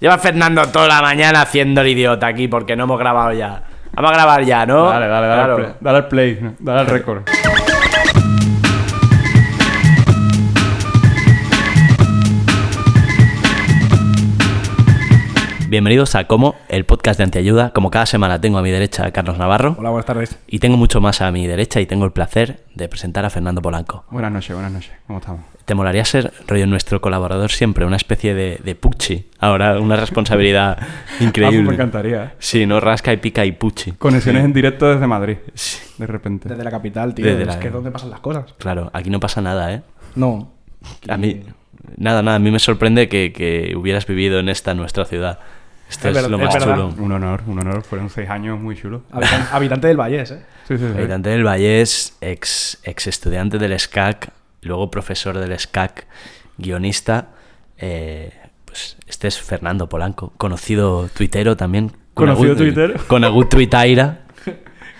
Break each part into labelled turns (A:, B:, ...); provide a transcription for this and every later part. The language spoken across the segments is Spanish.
A: Lleva Fernando toda la mañana haciendo el idiota aquí porque no hemos grabado ya. Vamos a grabar ya, ¿no?
B: Dale, dale, dale,
A: Claro.
B: al play, dale al play, dale al récord.
A: Bienvenidos a Como, el podcast de Antiayuda. Como cada semana tengo a mi derecha a Carlos Navarro
B: Hola, buenas tardes.
A: y tengo mucho más a mi derecha y tengo el placer de presentar a Fernando Polanco.
B: Buenas noches, buenas noches. ¿Cómo estamos?
A: ¿Te molaría ser, rollo, nuestro colaborador siempre? Una especie de, de Pucci. Ahora, una responsabilidad
B: Ah, pues me
A: increíble.
B: encantaría. ¿eh?
A: Sí, no rasca y pica y Pucci.
B: Conexiones en directo desde Madrid. De repente.
C: Desde la capital, tío.
A: Desde
C: es
A: la-
C: que es donde pasan las cosas.
A: Claro, aquí no pasa nada, ¿eh?
C: No.
A: A mí, nada, nada, a mí me sorprende que, que hubieras vivido en esta nuestra ciudad. Esto
C: Es
A: lo más chulo.
B: Un honor, un honor. Fueron seis años muy chulos.
C: Habitan- habitante del Vallés, ¿eh?
B: Sí, sí, sí.
A: Habitante del Vallés, ex, ex estudiante del SCAC, luego profesor del SCAC, guionista. eh, pues este es Fernando Polanco, conocido tuitero también.
B: Conocido tuitero.
A: Con agut tuitaira.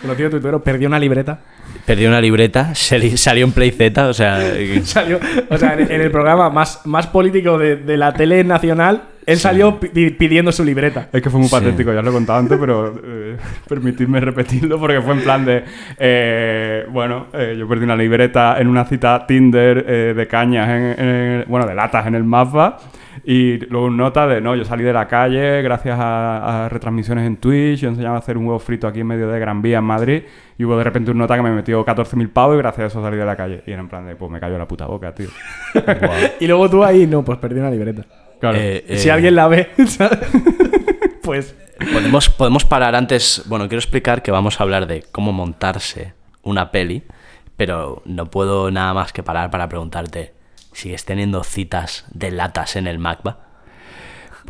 C: Conocido tuitero, perdió una libreta.
A: Perdió una libreta, sali- salió en Play Z, o sea...
C: Salió, o sea, en, en el programa más, más político de, de la tele nacional, él salió pi- pidiendo su libreta.
B: Es que fue muy
A: Sí.
B: patético, ya os lo he contado antes, pero eh, permitidme repetirlo porque fue en plan de. eh, bueno, eh, yo perdí una libreta en una cita Tinder eh, de cañas, en, en el- bueno, de latas en el mapa. Y luego un nota de, no, yo salí de la calle gracias a, a retransmisiones en Twitch, yo enseñaba a hacer un huevo frito aquí en medio de Gran Vía en Madrid, y hubo de repente un nota que me metió 14.000 pavos y gracias a eso salí de la calle. Y era en plan de, pues me cayó la puta boca, tío.
C: Y luego tú ahí, no, pues perdió una libreta.
B: Claro.
A: eh,
C: Si
A: eh,
C: alguien la ve, ¿sabes? pues.
A: Podemos, podemos parar antes. Bueno, quiero explicar que vamos a hablar de cómo montarse una peli, pero no puedo nada más que parar para preguntarte: ¿sigues teniendo citas de latas en el MacBa?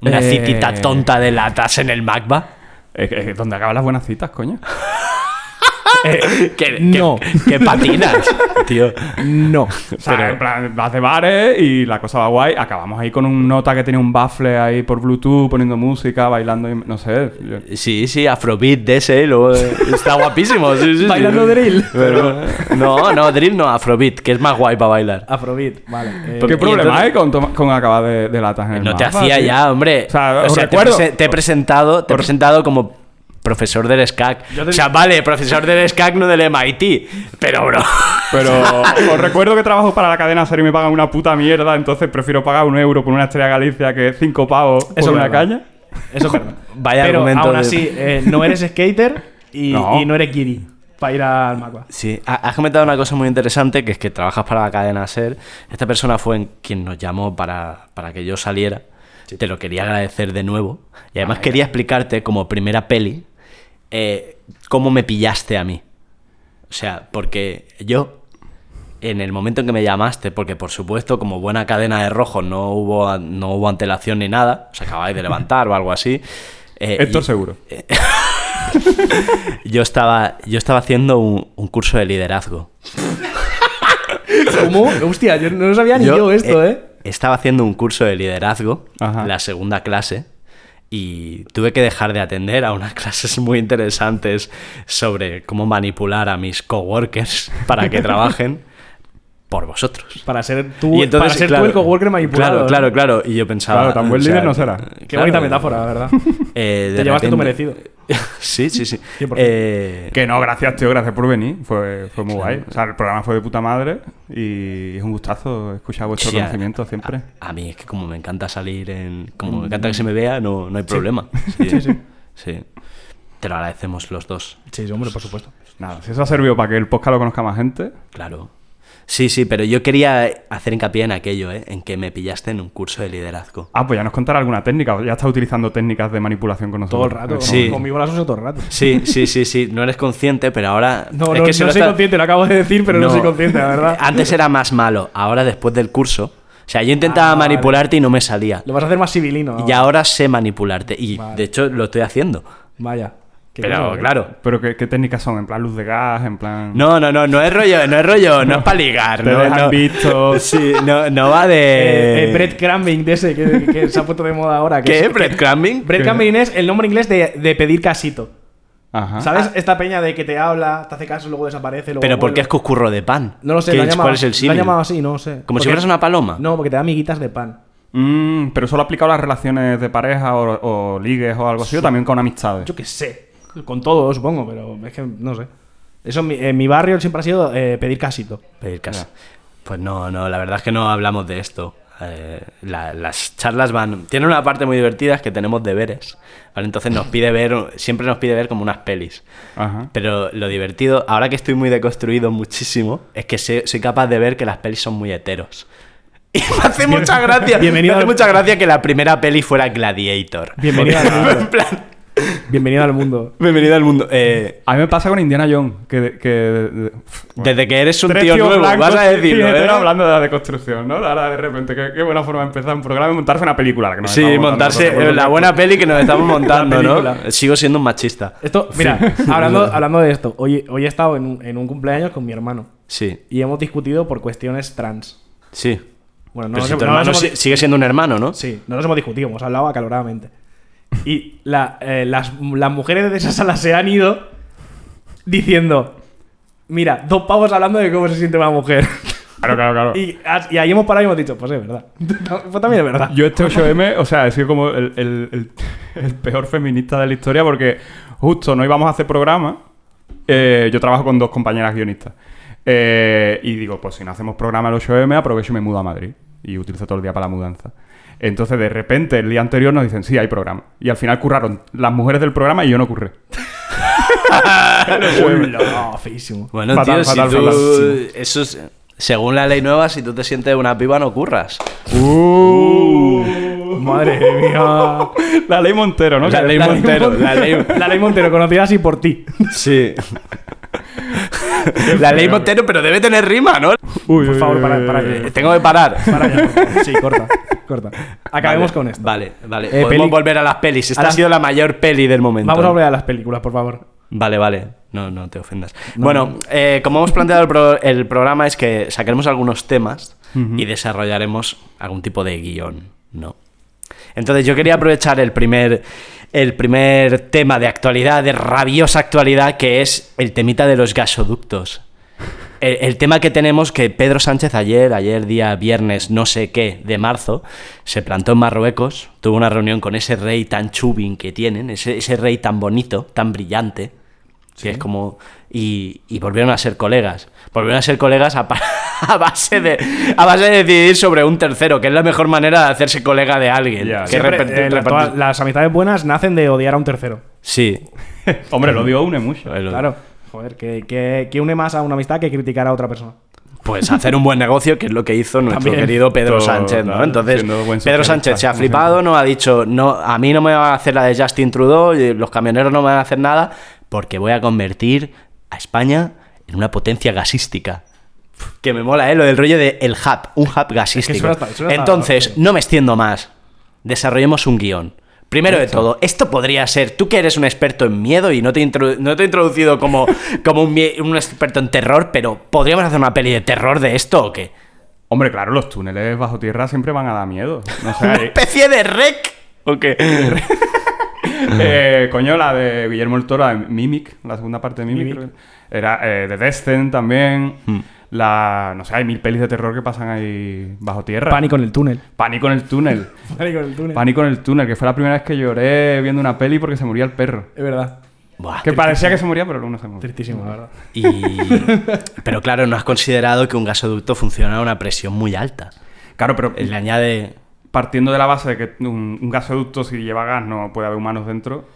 A: ¿Una
B: Eh,
A: citita tonta de latas en el MacBa?
B: Es donde acaban las buenas citas, coño.
A: ¿Qué, qué-
C: no.
A: qué patinas, tío.
C: No.
B: O sea, en plan, vas de bares y la cosa va guay. Acabamos ahí con un nota que tenía un baffle ahí por Bluetooth, poniendo música, bailando, y, no sé. yo-
A: Sí, sí, Afrobeat de ese, luego eh, está guapísimo. sí, sí, sí.
C: Bailando drill.
A: Pero- no, no, drill no, Afrobeat, que es más guay para bailar.
C: Afrobeat, vale. eh,
B: ¿Qué problema
A: entonces-
B: hay con, con acabar de, de latas en el
A: No te hacía ya, hombre.
B: O sea,
A: prese- te he presentado, te he presentado como profesor del SCAC.
C: Te-
A: O sea, vale, profesor del SCAC, no del MIT. Pero, bro.
B: Pero os recuerdo que trabajo para la cadena serie y me pagan una puta mierda, entonces prefiero pagar un euro por una estrella Galicia que cinco pavos por
C: Eso es
B: una
C: verdad.
B: caña.
C: Eso es verdad.
A: Vaya
C: Pero
A: argumento
C: aún
A: de-
C: así, eh, no eres skater y
B: No.
C: no, y no eres kiri para ir al Macba.
A: Sí, ha- has comentado una cosa muy interesante, que es que trabajas para la cadena SER. Esta persona fue en quien nos llamó para, para que yo saliera. Te lo quería agradecer de nuevo. Y además quería explicarte, como primera peli, eh, cómo me pillaste a mí. O sea, porque yo, en el momento en que me llamaste, porque por supuesto, como buena cadena de rojo, no hubo, no hubo antelación ni nada, os acabáis de levantar o algo así. eh,
B: Esto
A: y-
B: seguro.
A: yo estaba, yo estaba haciendo un, un curso de liderazgo.
C: ¿Cómo? Hostia, yo no sabía ni yo, esto, ¿eh?
A: Estaba haciendo un curso de liderazgo,
B: Ajá.
A: la segunda clase, y tuve que dejar de atender a unas clases muy interesantes sobre cómo manipular a mis coworkers para que trabajen por vosotros.
C: Para ser tú,
A: Y entonces,
C: para ser
A: claro,
C: tú el coworker manipulado.
A: Claro, claro, claro. Y yo pensaba.
B: Claro, tan buen
A: o sea,
B: líder no será.
C: Qué
A: claro,
C: bonita metáfora, la verdad.
A: eh, de
C: Te llevaste tu
A: repente-
C: merecido.
A: sí, sí, sí.
C: 100%.
A: Eh,
B: Que no, gracias, tío, gracias por venir. Fue, fue muy guay. O sea, el programa fue de puta madre y es un gustazo escuchar vuestro
A: Sí, a-
B: conocimiento siempre.
A: A, a mí es que como me encanta salir en... Como me encanta que se me vea, no, no hay problema.
C: Sí, sí.
A: Sí. Te lo agradecemos los dos.
C: Sí, sí, hombre, por supuesto.
B: Nada, si eso ha servido para que el podcast lo conozca más gente.
A: Claro. Sí, sí, pero yo quería hacer hincapié en aquello, ¿eh? En que me pillaste en un curso de liderazgo.
B: Ah, pues ya nos contará alguna técnica. Ya está utilizando técnicas de manipulación con
C: Todo
B: nosotros.
C: el rato.
A: Sí.
C: Conmigo las uso todo el rato.
A: Sí, sí, sí, sí. No eres consciente, pero ahora...
C: No,
A: es
C: no,
A: que se
C: no soy
A: está-
C: consciente, lo acabo de decir, pero no, soy consciente, la verdad.
A: Antes era más malo. Ahora, después del curso, sea, yo intentaba
C: Ah, vale.
A: manipularte y no me salía.
C: Lo vas a hacer más civilino.
A: Y ahora sé manipularte. Y
C: Vale.
A: de hecho lo estoy haciendo.
C: Vaya.
A: Pero
C: cosa,
A: claro.
B: Pero ¿qué, qué técnicas son? ¿En plan luz de gas? ¿En plan...?
A: No, no, no, no es rollo, no es rollo, no es para ligar.
B: Te
A: no,
B: dejan
A: no.
B: visto.
A: Sí, no, no va de.
C: Eh, eh, breadcrumbing de ese que, que se ha puesto de moda ahora. Que
A: ¿Qué?
C: es-
A: ¿Breadcrumbing?
C: Breadcrumbing es el nombre inglés de, de pedir casito.
B: Ajá.
C: ¿Sabes? Esta peña de que te habla, te hace caso, luego desaparece. Luego
A: Pero ¿por qué es
C: vuelve.
A: coscurro de pan?
C: No lo sé,
A: ¿Qué
C: lo han
A: es-
C: llamado,
A: ¿Cuál es el
C: lo
A: símil?
C: llamado así, no sé.
A: ¿Como si fueras una paloma?
C: No, porque te da amiguitas de pan.
B: Mm, pero solo aplicado a las relaciones de pareja o, o ligues o algo así, o también con amistades.
C: Yo qué sé. Con todo, supongo, pero es que no sé. Eso en mi, en mi barrio siempre ha sido eh, pedir casito.
A: Pedir casa. Pues no, no, la verdad es que no hablamos de esto. Eh, la- las charlas van. Tienen una parte muy divertida, es que tenemos deberes. ¿vale? Entonces nos pide ver, siempre nos pide ver como unas pelis.
B: Ajá.
A: Pero lo divertido, ahora que estoy muy deconstruido muchísimo, es que sé- soy capaz de ver que las pelis son muy heteros. Y me hace mucha gracia.
C: Bienvenido
A: me hace
C: al-
A: mucha gracia que la primera peli fuera Gladiator.
C: Bienvenido al mundo.
A: En plan,
C: Bienvenido al mundo.
A: bienvenido al mundo. Eh,
B: A mí me pasa con Indiana Jones, que... que
A: desde que eres un
B: Tres
A: tío nuevo,
B: blancos
A: vas a decirlo, ¿eh?
B: hablando de la deconstrucción, ¿no? Ahora de repente, qué, qué buena forma de empezar un programa y montarse una película. que nos
A: Sí, montarse
B: nosotros
A: la buena peli que nos estamos montando, ¿no? Sigo siendo un machista.
C: Esto, mira, hablando, hablando de esto, hoy, hoy he estado en un, en un cumpleaños con mi hermano
A: Sí,
C: y hemos discutido por cuestiones trans.
A: sí.
C: Bueno, no
A: Pero
C: nos
A: si
C: hemos-
A: tu
C: no
A: hermano
C: hemos-
A: sigue siendo un hermano, ¿no?
C: Sí, no nos hemos discutido, hemos hablado acaloradamente. Y la, eh, las, las mujeres de esa sala se han ido diciendo: Mira, dos pavos hablando de cómo se siente una mujer.
B: Claro, claro, claro.
C: Y, ahí hemos parado y hemos dicho: Pues es verdad. Pues también es verdad.
B: Yo este 8M, o sea, he sido como el, el- el- el peor feminista de la historia porque justo no íbamos a hacer programa. eh, yo trabajo con dos compañeras guionistas. Eh, y digo, pues si no hacemos programa el 8M, aprovecho y me mudo a Madrid. Y utilizo todo el día para la mudanza. Entonces, de repente, el día anterior nos dicen, sí, hay programa. Y al final curraron las mujeres del programa y yo no curré.
C: No, feísimo.
A: Bueno,
B: Fatal,
A: tío,
B: fatal,
A: si tú... Eso es... Según la ley nueva, si tú te sientes una piba, no curras.
C: Madre mía.
B: La ley Montero, ¿no?
A: La ley Montero, la ley...
C: La ley Montero, conocida así por ti.
A: Sí. la ley Montero, pero debe tener rima, ¿no?
B: Uy,
C: Por favor, para- para que-
A: Tengo que parar.
C: Para. Sí, corta. Corta. Acabemos
A: Vale,
C: con esto.
A: Vale, vale.
C: Eh,
A: Podemos
C: peli-
A: volver a las pelis. Esta
C: a
A: ha
C: las-
A: sido la mayor peli del momento.
C: Vamos a volver a las películas, por favor.
A: Vale, vale. No, no te ofendas. Bueno, eh, como hemos planteado el, pro- el programa es que sacaremos algunos temas y desarrollaremos algún tipo de guion, ¿no? Entonces yo quería aprovechar el primer, el primer tema de actualidad, de rabiosa actualidad, que es el temita de los gasoductos. El, el tema que tenemos que Pedro Sánchez ayer, ayer día viernes no sé qué de marzo, se plantó en Marruecos, tuvo una reunión con ese rey tan chubin que tienen, ese, ese rey tan bonito, tan brillante, que es como... Y, y volvieron a ser colegas. Volvieron a ser colegas a, a base de, a base de decidir sobre un tercero, que es la mejor manera de hacerse colega de alguien. Que repartir-
C: eh, la-
A: repartir-
C: todas las amistades buenas nacen de odiar a un tercero.
A: Sí.
B: Hombre, lo dio une mucho.
A: El-
C: Claro. Joder, que, que, que une más a una amistad que criticar a otra persona.
A: pues hacer un buen negocio, que es lo que hizo nuestro
C: También.
A: querido Pedro
B: Todo,
A: Sánchez, ¿no?
B: claro,
A: Entonces, Pedro Sánchez se ha flipado, no ha dicho, no, a mí no me va a hacer la de Justin Trudeau, y los camioneros no me van a hacer nada, porque voy a convertir a España en una potencia gasística. Que me mola, ¿eh? Lo del rollo de el hub, un hub gasístico.
C: suena hasta-
A: Entonces, no me extiendo más. Desarrollemos un guion. Primero de todo, esto podría ser, tú que eres un experto en miedo y no te, no te he introducido como, como un, experto en terror, pero ¿podríamos hacer una peli de terror de esto o qué?
B: Hombre, claro, los túneles bajo tierra siempre van a dar miedo. No sé,
A: ¿Una
B: hay-
A: especie de rec? ¿O qué?
B: eh, coño, la de Guillermo el Toro, la de Mimic, la segunda parte de Mimic.
C: Mimic.
B: creo que Era eh, de Descent también.
A: Hmm.
B: La, no sé, hay mil pelis de terror que pasan ahí bajo tierra.
C: Pánico en el túnel.
B: Pánico en el túnel.
C: Pánico en el túnel.
B: Pánico en el túnel, que fue la primera vez que lloré viendo una peli porque se moría el perro.
C: Es verdad.
A: Buah,
B: Que parecía que se moría, pero luego no se murió.
C: Tristísimo, la verdad.
A: y... Pero claro, no has considerado que un gasoducto funciona a una presión muy alta.
B: Claro, pero
A: Le añade...
B: partiendo de la base de que un, un gasoducto, si lleva gas, no puede haber humanos dentro.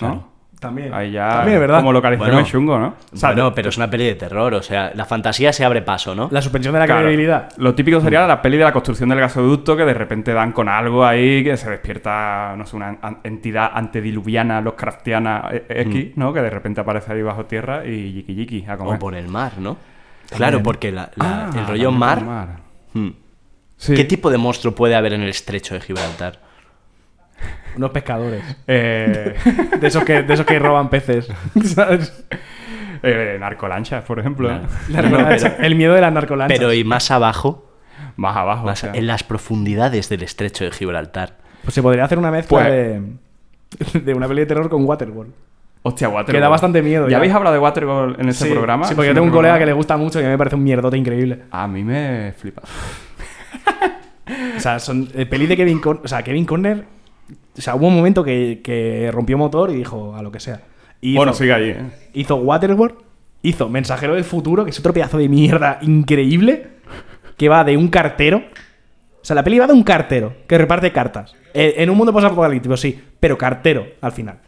B: ¿no?
C: También.
B: Ahí ya.
C: También verdad.
B: Como localización
A: Bueno.
B: es chungo, ¿no? O sea,
A: bueno, pero es una peli de terror, o sea, la fantasía se abre paso, ¿no?
C: La suspensión de la
B: Claro.
C: credibilidad.
B: Lo típico sería la peli de la construcción del gasoducto que de repente dan con algo ahí que se despierta, no sé, una entidad antediluviana, Lovecraftiana eh, eh, X, ¿no? Que de repente aparece ahí bajo tierra y yiki yiki a comer.
A: O por el mar, ¿no? Claro, porque la- la-
B: Ah,
A: el rollo mar...
B: mar.
A: Hmm.
B: Sí.
A: ¿Qué tipo de monstruo puede haber en el estrecho de Gibraltar?
C: Unos pescadores.
B: Eh,
C: De esos que, de esos que roban peces. ¿Sabes?
B: eh, narcolanchas, por ejemplo.
C: La narcolancha. el miedo de las narcolanchas.
A: Pero y más abajo,
B: Más abajo.
A: más
B: o sea.
A: en las profundidades del estrecho de Gibraltar.
C: Pues se podría hacer una mezcla
B: Pues-
C: de, de una peli de terror con Waterworld.
B: Hostia, Waterworld.
C: Que da bastante miedo,
B: ¿Ya,
C: ya.
B: habéis hablado de Waterworld en este
C: sí,
B: programa?
C: Sí, porque yo
B: ¿En
C: tengo un colega que le gusta mucho y a mí me parece un mierdote increíble.
B: A mí me flipa.
C: O sea, son eh, peli de Kevin Conner. O sea, Kevin Conner. O sea, hubo un momento que, que rompió motor y dijo a lo que sea. Y
B: Bueno,
C: hizo,
B: sigue ahí, ¿eh?
C: hizo Waterworld, hizo Mensajero del Futuro, que es otro pedazo de mierda increíble, que va de un cartero. O sea, la peli va de un cartero que reparte cartas. En un mundo posapocalíptico, sí, pero cartero al final.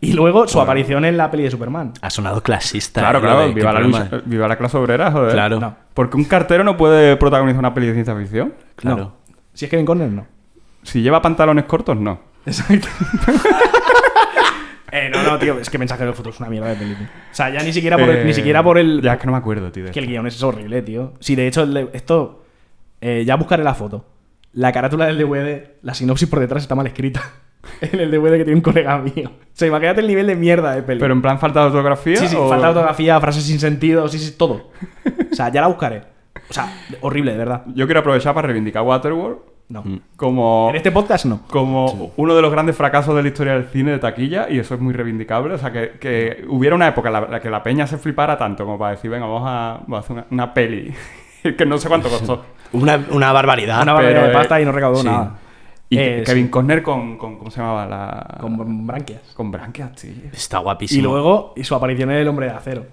C: Y luego su aparición en la peli de Superman.
A: Ha sonado clasista.
B: Claro,
A: ¿eh?
B: Claro.
A: de-
B: Viva
A: ¿qué
B: la, lucha- viva la clase obrera, joder.
A: Claro.
C: No.
B: Porque un cartero no puede protagonizar una peli de ciencia ficción.
A: Claro.
C: No. Si es Kevin Conner, no.
B: Si lleva pantalones cortos, no.
C: Exacto. eh, no, no, tío, es que Mensajero del Futuro es una mierda de película. O sea, ya ni siquiera por el,
B: Eh,
C: ni siquiera por el.
B: Ya es que no me acuerdo, tío. de
C: que el guion es horrible, tío. Sí, de hecho, el de- esto. eh, ya buscaré la foto. La carátula del DVD, la sinopsis por detrás está mal escrita. en el DVD que tiene un colega mío. O sea, imagínate el nivel de mierda de peli.
B: Pero en plan falta de ortografía.
C: sí, sí,
B: o-
C: falta ortografía, frases sin sentido, sí, sí, todo. O sea, ya la buscaré. O sea, horrible, de verdad.
B: Yo quiero aprovechar para reivindicar Waterworld
C: No.
B: como,
C: En este podcast no.
B: como uno de los grandes fracasos de la historia del cine de taquilla y eso es muy reivindicable. O sea, que, que hubiera una época en la, la que la peña se flipara tanto como para decir, venga, vamos a, vamos a hacer una, una peli. que no sé cuánto costó.
A: Una, una barbaridad.
C: Una
B: pero,
C: barbaridad de
B: eh,
C: pasta y no recaudó
A: sí.
C: nada.
B: Y
C: Eh,
B: Kevin
C: sí,
B: Costner con, con- ¿Cómo se llamaba? La...
C: con branquias.
B: con branquias, tío.
A: Está
C: Y
A: guapísimo.
C: luego, y su aparición en El Hombre de Acero.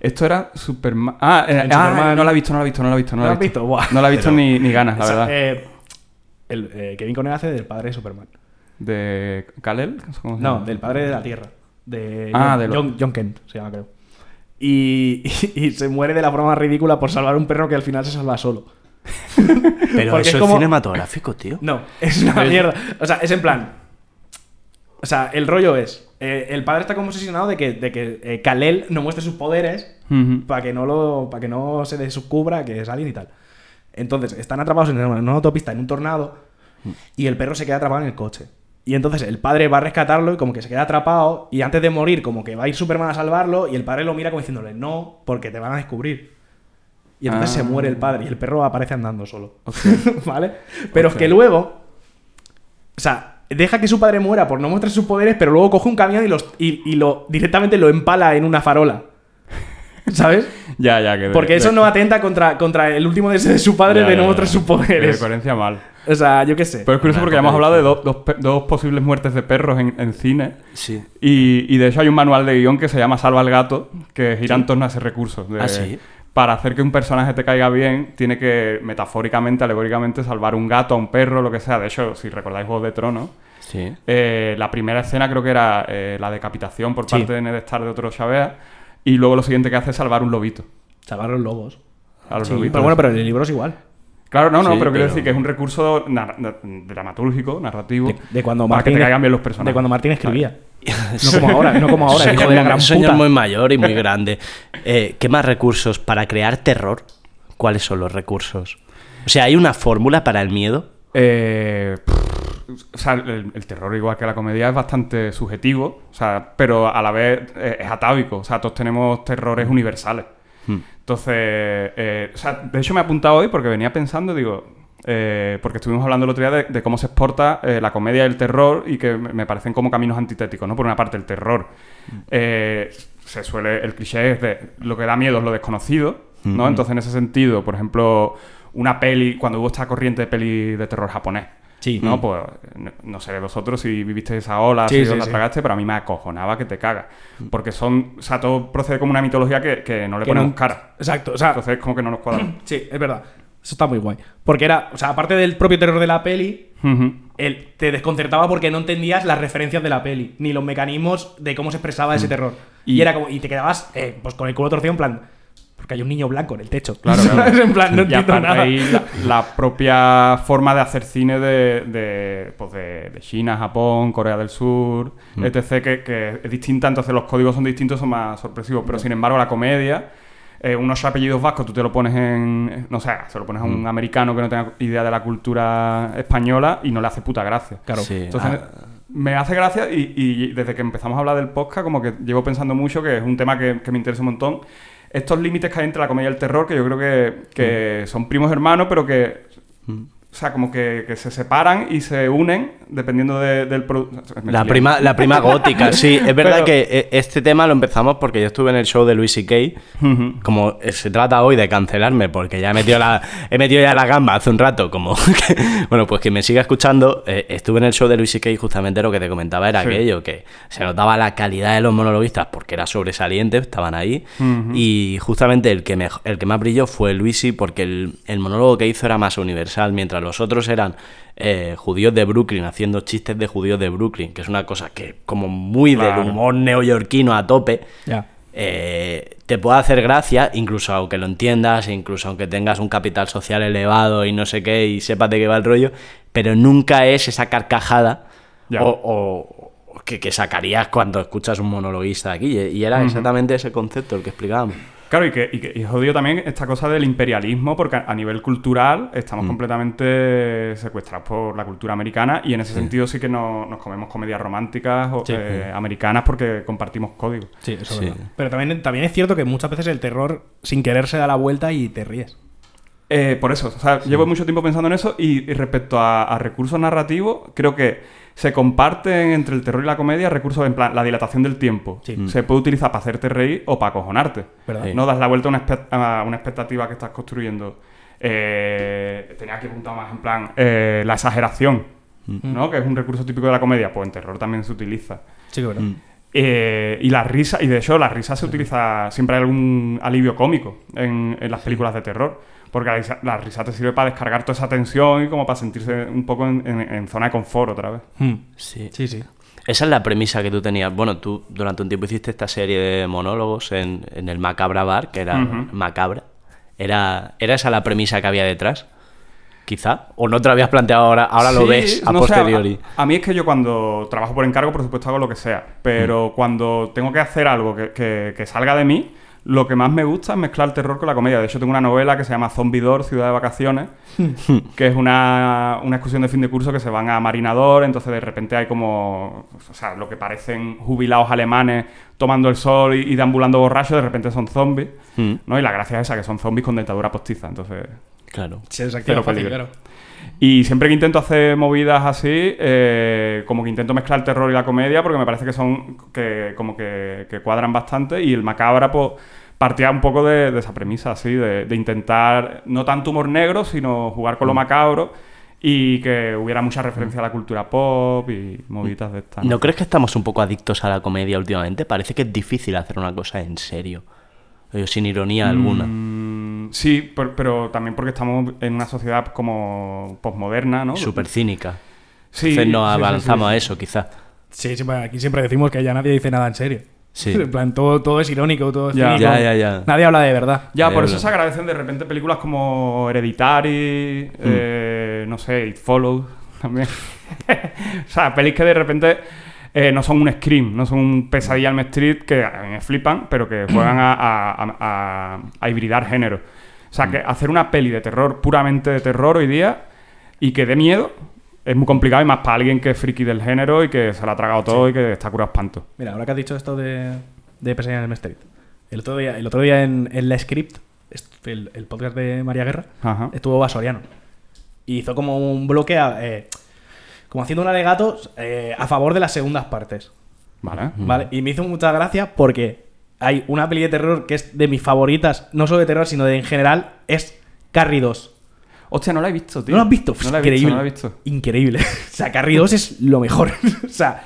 B: Esto era Superman. Ah, eh, ah,
C: Superman.
B: no la he visto, no la he visto, no la he visto. No,
C: ¿No
B: la he
C: visto? Buah.
B: No la he visto
A: Pero-
B: ni, ni ganas, la verdad.
C: eh, el, eh, Kevin Conner hace del padre de Superman.
B: De Kalel. ¿cómo se
C: No, del padre de la Tierra. De
B: Ah,
C: John,
B: de lo-
C: John, John Kent, se llama, creo. Y, y- y se muere de la forma más ridícula por salvar un perro que al final se salva solo.
A: Pero
C: porque
A: eso
C: es
A: es
C: como-
A: cinematográfico, tío.
C: No, es una mierda. O sea, es en plan. O sea, el rollo es. Eh, el padre está como obsesionado de que, de que eh, Kal-El no muestre sus poderes para que no lo para que no se descubra que es alguien y tal. Entonces, están atrapados en una, en una autopista en un tornado y el perro se queda atrapado en el coche. Y entonces el padre va a rescatarlo y como que se queda atrapado y antes de morir como que va a ir Superman a salvarlo y el padre lo mira como diciéndole no, porque te van a descubrir. Y entonces
B: Ah.
C: se muere el padre y el perro aparece andando solo. ¿Vale? Pero es que luego... O sea, deja que su padre muera por no mostrar sus poderes, pero luego coge un camión y, los, y, y lo directamente lo empala en una farola. ¿Sabes?
B: Ya, ya, que. de-
C: Porque eso
B: de-
C: no atenta contra, contra el último deseo de su padre
B: ya,
C: de no mostrar
B: ya.
C: sus
B: De
C: poderes.
B: coherencia mal.
C: O sea, yo qué sé.
B: Pero es curioso
A: Una
B: porque ya hemos hablado de dos, dos posibles muertes de perros en, en cine.
A: Sí.
B: Y, y de hecho hay un manual de guion que se llama Salva al gato, que gira en torno a ese recurso. de-
A: Ah, ¿sí?
B: Para hacer que un personaje te caiga bien, tiene que metafóricamente, alegóricamente, salvar un gato, a un perro, lo que sea. De hecho, si recordáis Juego de Tronos,
A: Sí.
B: eh, la primera escena creo que era eh, la decapitación por
C: Sí.
B: parte de Ned Stark de otro Shavea. Y luego lo siguiente que hace es salvar un lobito.
C: Salvar los lobos.
B: A los
C: Sí,
B: lobitos.
C: pero bueno, pero en el libro es igual.
B: Claro, no, no,
A: Sí,
B: pero quiero
A: pero-
B: decir que es un recurso nar- na- dramatúrgico, narrativo.
C: De, de cuando
B: para
C: Martín,
B: que te caigan bien los personajes.
C: De cuando Martín escribía. No como ahora, no como ahora,
A: Señor
C: hijo de la gran
A: señor
C: puta.
A: muy mayor y muy grande. Eh, ¿Qué más recursos para crear terror? ¿Cuáles son los recursos? O sea, ¿hay una fórmula para el miedo?
B: Eh, o sea, el, el terror, igual que la comedia, es bastante subjetivo, o sea, pero a la vez eh, es atávico. O sea, todos tenemos terrores universales.
A: Hmm.
B: Entonces, eh, o sea, de hecho me he apuntado hoy porque venía pensando, digo, eh, porque estuvimos hablando el otro día de, de cómo se exporta eh, la comedia y el terror y que me parecen como caminos antitéticos, ¿no? Por una parte, el terror eh, se suele, el cliché es de lo que da miedo es lo desconocido, ¿no? Entonces, en ese sentido, por ejemplo, una peli, cuando hubo esta corriente de peli de terror japonés,
C: Sí.
B: ¿no? Pues no, no sé vosotros si viviste esa ola,
C: Sí,
B: si
C: sí,
B: os la
C: sí.
B: tragaste, pero a mí me acojonaba que te cagas. Porque son, o sea, todo procede como una mitología que, que no le
C: Que
B: ponemos
C: no-
B: cara.
C: Exacto, o sea,
B: Entonces, como que no nos cuadra.
C: sí, es verdad. Eso está muy guay. Porque era, o sea, aparte del propio terror de la peli, el, te desconcertaba porque no entendías las referencias de la peli, ni los mecanismos de cómo se expresaba ese terror. Y,
B: Y-
C: era como, y te quedabas eh, pues con el culo torcido en plan, porque hay un niño blanco en el techo.
B: Claro, claro.
C: En plan, no
B: y
C: entiendo nada.
B: ahí la, la propia forma de hacer cine de, de, pues de, de China, Japón, Corea del Sur, etc., que, que es distinta, entonces los códigos son distintos, son más sorpresivos. Pero sin embargo, la comedia eh, unos apellidos vascos, tú te lo pones en. No sé, se lo pones a
A: Mm.
B: un americano que no tenga idea de la cultura española y no le hace puta gracia.
C: Claro.
A: Sí.
B: Entonces,
A: Ah.
B: me hace gracia y, y desde que empezamos a hablar del podcast, como que llevo pensando mucho que es un tema que, que me interesa un montón. Estos límites que hay entre la comedia y el terror, que yo creo que,
A: Mm.
B: que son primos hermanos, pero que. O sea, como que, que se separan y se unen dependiendo de- del producto.
A: La prima, la prima gótica, sí. Es verdad
B: Pero-
A: que eh, este tema lo empezamos porque yo estuve en el show de Luis C.K. Como eh, se trata hoy de cancelarme porque ya he metido, la, he metido ya la gamba hace un rato, como que- bueno, pues que me siga escuchando. eh, estuve en el show de Luis y justamente lo que te comentaba era
B: Sí.
A: aquello, que se notaba la calidad de los monologuistas porque era sobresaliente, estaban ahí. Y justamente el que, me, el que más brilló fue Luisi porque el, el monólogo que hizo era más universal, mientras los otros eran eh, judíos de Brooklyn haciendo chistes de judíos de Brooklyn, que es una cosa que como muy
B: Claro.
A: del humor neoyorquino a tope. Eh, te puede hacer gracia, incluso aunque lo entiendas, incluso aunque tengas un capital social elevado y no sé qué, y sepas de qué va el rollo, pero nunca es esa carcajada o- o que, que sacarías cuando escuchas un monologuista aquí. Y era exactamente ese concepto el que explicábamos.
B: Claro, y que, y que y jodido también esta cosa del imperialismo, porque a, a nivel cultural estamos completamente secuestrados por la cultura americana y en ese sentido sí que no- nos comemos comedias románticas o,
C: Sí.
B: eh, americanas porque compartimos códigos.
C: Sí, eso
A: Sí.
C: es verdad. Pero también, también es cierto que muchas veces el terror sin querer se da la vuelta y te ríes.
B: Eh, por eso, o sea, llevo mucho tiempo pensando en eso y, y respecto a, a recursos narrativos, creo que se comparten entre el terror y la comedia recursos en plan la dilatación del tiempo.
C: Sí.
B: Se puede utilizar para hacerte reír o para acojonarte. No das la vuelta a una, a una expectativa que estás construyendo. Eh, tenía que apuntar más en plan eh, la exageración, ¿no? Que es un recurso típico de la comedia. Pues en terror también se utiliza.
C: Sí, verdad.
B: Eh, y la risa, y de hecho la risa se utiliza, siempre hay algún alivio cómico en, en las películas de terror, porque la risa, la risa te sirve para descargar toda esa tensión y como para sentirse un poco en, en- en zona de confort otra vez.
C: Hmm.
A: Sí.
C: Sí, sí.
A: Esa es la premisa que tú tenías. Bueno, tú durante un tiempo hiciste esta serie de monólogos en, en el Macabra Bar, que era. Macabra. ¿Era, ¿Era esa la premisa que había detrás? Quizá. ¿O no te lo habías planteado ahora? Ahora lo ves a
B: no
A: posteriori.
B: a, a mí es que yo cuando trabajo por encargo, por supuesto, hago lo que sea. Pero cuando tengo que hacer algo que, que- que salga de mí, lo que más me gusta es mezclar el terror con la comedia. De hecho, tengo una novela que se llama Zombidor, Ciudad de Vacaciones, que es una, una excursión de fin de curso que se van a Marinador, entonces de repente hay como, o sea, lo que parecen jubilados alemanes tomando el sol y, y deambulando borrachos, de repente son zombies,
A: Mm.
B: ¿no? Y la gracia es esa, que son zombies con dentadura postiza, entonces...
A: Claro.
C: Se desactiva
B: Cero
C: fácil,
B: peligro.
C: claro.
B: Y siempre que intento hacer movidas así, eh, como que intento mezclar el terror y la comedia, porque me parece que son que como que, que cuadran bastante. Y el macabra, pues, partía un poco de, de esa premisa, así, de, de intentar no tanto humor negro, sino jugar con lo macabro y que hubiera mucha referencia a la cultura pop y movidas de estas.
A: ¿No crees que estamos un poco adictos a la comedia últimamente? Parece que es difícil hacer una cosa en serio. Sin ironía alguna.
B: Mm, sí, per- pero también porque estamos en una sociedad como posmoderna, ¿no?
A: Súper cínica.
B: Sí,
A: Entonces nos
B: sí,
A: avanzamos
B: sí.
A: a eso, quizá.
C: Sí, sí, pues aquí siempre decimos que ya nadie dice nada en serio.
A: Sí.
C: En plan, todo, todo es irónico, todo es
B: Ya.
C: cínico.
A: Ya, ya, ya.
C: Nadie habla de verdad.
B: Ya, por eso se agradecen de repente películas como Hereditary, eh, no sé, It Follows también. o sea, pelis que de repente eh, no son un Scream, no son un pesadilla al Street que a mí me flipan, pero que juegan a, a- a- a- a hibridar géneros. O sea, que hacer una peli de terror, puramente de terror hoy día, y que dé miedo, es muy complicado y más para alguien que es friki del género y que se lo ha tragado todo y que está curado espanto.
C: Mira, ahora que has dicho esto de, de Pesadilla en el Street. El otro día, el otro día en, en La Script, el, el podcast de María Guerra,
B: Ajá.
C: estuvo Basoriano. Y hizo como un bloque, a- eh, como haciendo un alegato eh, a favor de las segundas partes.
B: Vale.
C: ¿Vale? Y me hizo mucha gracia porque hay una peli de terror que es de mis favoritas, no solo de terror, sino de en general, es Carrie 2.
B: Hostia, no la he visto, tío.
C: ¿No lo has visto?
B: No la he
C: Increíble.
B: visto, no la he visto.
C: Increíble. o sea, Carrie 2 es lo mejor. o sea,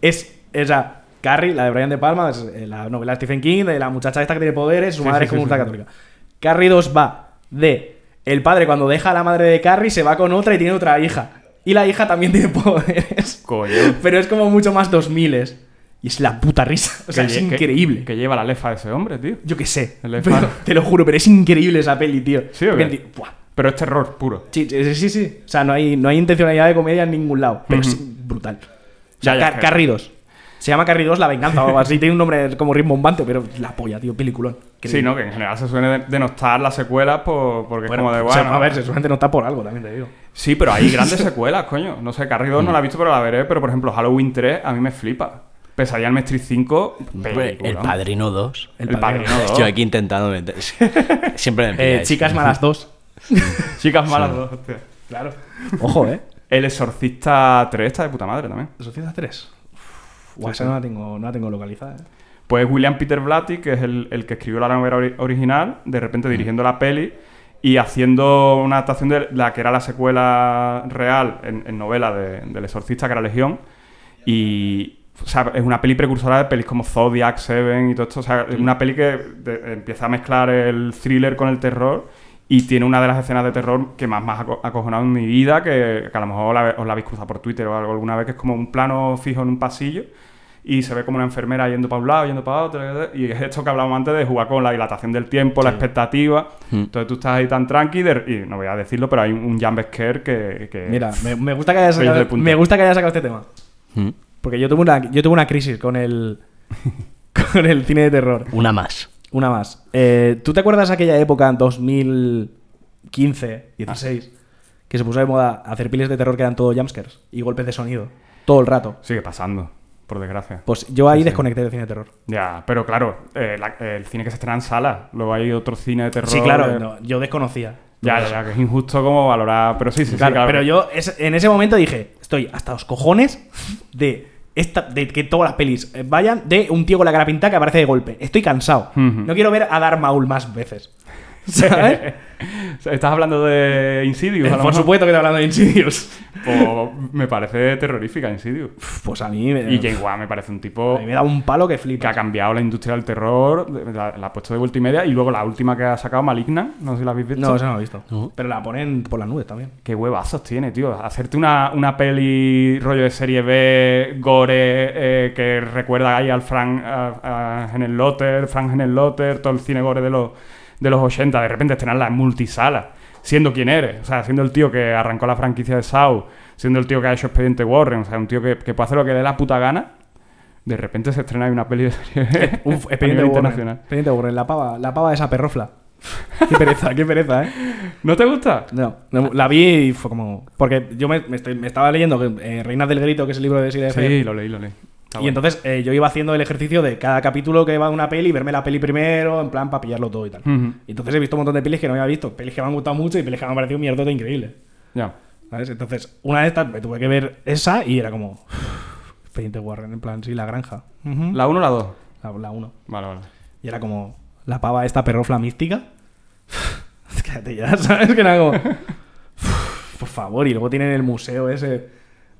C: es esa Carrie, la de Brian De Palma, es eh, la novela de Stephen King, de la muchacha esta que tiene poderes, su
B: Sí,
C: madre
B: sí,
C: es como
B: sí, sí.
C: católica. Carrie 2 va de el padre cuando deja a la madre de Carrie se va con otra y tiene otra hija. Y la hija también tiene poderes.
B: Coño.
C: Pero es como mucho más 2000 Y es la puta risa. O sea,
B: Que
C: es
B: que-
C: increíble.
B: Que, lleva la lefa de ese hombre, tío.
C: Yo qué sé. Pero, te lo juro, pero es increíble esa peli, tío.
B: ¿Sí
C: Porque buah.
B: Pero es terror puro.
C: Sí, sí, sí, sí. O sea, no hay, no hay intencionalidad de comedia en ningún lado. Pero es brutal. O sea,
B: Ya, ya,
C: Car-
B: que-
C: Carrie 2. Se llama Carrie 2 La Venganza o algo así. Tiene un nombre como rimbombante, pero la polla, tío, peliculón.
B: Sí, ¿no? Que en general se suele denostar las secuelas por, porque
C: Bueno,
B: es como de bueno.
C: a ver, se suele notar por algo, también te digo.
B: Sí, pero hay grandes secuelas, coño. No sé, Carrie 2 no la he visto, pero la veré. Pero por ejemplo, Halloween 3 a mí me flipa. Pesadilla en Matrix 5,
A: Hombre,
B: película.
A: El Padrino 2.
B: El,
C: El
B: Padrino
C: Padrino
B: 2.
A: Yo aquí intentando meter. Siempre me
C: Eh, chicas malas 2.
B: Chicas malas 2, hostia.
C: Claro. Ojo, ¿eh?
B: El Exorcista 3 está de puta madre también.
C: ¿Sociedad 3? Uf, esa no la tengo, no la tengo localizada. ¿eh?
B: Pues William Peter Blatty, que es el, el que escribió la novela ori- original, de repente dirigiendo la peli y haciendo una adaptación de la que era la secuela real en, en novela de- del Exorcista, que era Legión. Y o sea, es una peli precursora de pelis como Zodiac, Seven y todo esto. O sea, es una peli que de- empieza a mezclar el thriller con el terror y tiene una de las escenas de terror que más me ha aco- acojonado en mi vida, que, que a lo mejor la- os la habéis cruzado por Twitter o algo alguna vez, que es como un plano fijo en un pasillo y se ve como una enfermera yendo para un lado, yendo para otro, y es esto que hablábamos antes de jugar con la dilatación del tiempo, la expectativa. Entonces tú estás ahí tan tranqui de- y no voy a decirlo, pero hay un, un jump scare que, que-
C: Mira, me, me gusta que haya
B: Sois de
C: sacado, me gusta que haya sacado este tema.
A: Mm.
C: Porque yo tuve una, yo tuve una crisis con el, con el cine de terror.
A: Una más.
C: Una más. Eh, ¿Tú te acuerdas aquella época, en 2015, 16, que se puso de moda hacer piles de terror que eran todo jumpscares y golpes de sonido? Todo el rato.
B: sigue pasando, por desgracia.
C: Pues yo ahí
B: Sí, sí.
C: desconecté del cine de terror.
B: Ya, pero claro, eh, la- el cine que se estrena en sala, luego hay otro cine de terror.
C: Sí, claro,
B: eh,
C: no, yo desconocía.
B: Ya, ya, ya, que es injusto como valorar. Pero sí, sí, sí,
C: Claro,
B: claro.
C: pero yo es- en ese momento dije, estoy hasta los cojones de, esta, de que todas las pelis eh, vayan de un tío con la cara pintada que aparece de golpe. Estoy cansado. No quiero ver a Darth Maul más veces. ¿Sabes?
B: ¿Estás hablando de Insidious?
C: Por supuesto que estoy hablando de Insidious.
B: Pues me parece terrorífica Insidious.
C: Pues a mí me,
B: Y Wan me parece un tipo
C: a mí me da un palo que
B: que
C: flipa.
B: ha cambiado la industria del terror, la, la ha puesto de vuelta y media. Y luego la última que ha sacado, Maligna, no sé si la habéis visto.
C: No, eso no lo he visto. Pero la ponen por las nubes también.
B: Qué huevazos tiene, tío. Hacerte una, una peli rollo de serie B, gore, eh, que recuerda ahí al Frank a, a Henel Lotter, Frank Henel Lotter, todo el cine gore de los, de los 80. De repente estrenarla en multisala, siendo quien eres. O sea, siendo el tío que arrancó la franquicia de Saw, siendo el tío que ha hecho Expediente Warren. O sea, un tío que, que puede hacer lo que le dé la puta gana. De repente se estrena una peli de serie
C: Uf, expediente
B: internacional.
C: Expediente Warren, la pava, la pava de esa perrofla. Qué pereza, qué pereza, ¿eh?
B: ¿No te gusta?
C: No, no, la vi y fue como. Porque yo me, me estoy- me estaba leyendo eh, Reinas del Grito, que es el libro de de
B: Sí, lo leí, lo leí. Está
C: Y
B: bueno.
C: entonces eh, yo iba haciendo el ejercicio de cada capítulo que va de una peli, verme la peli primero, en plan para pillarlo todo y tal.
B: Ujú.
C: Y entonces he visto un montón de pelis que no había visto, pelis que me han gustado mucho y pelis que me han parecido mierda increíble.
B: Ya.
C: ¿Sabes? Entonces, una de estas me tuve que ver esa y era como. Expediente Warren, en plan, sí, la granja. Ujú.
B: ¿La 1 o la 2?
C: La, la uno.
B: Vale, vale.
C: Y era como. La pava esta perrofla mística. Cállate ya, ¿sabes? Que era como. Por favor, y luego tienen el museo ese.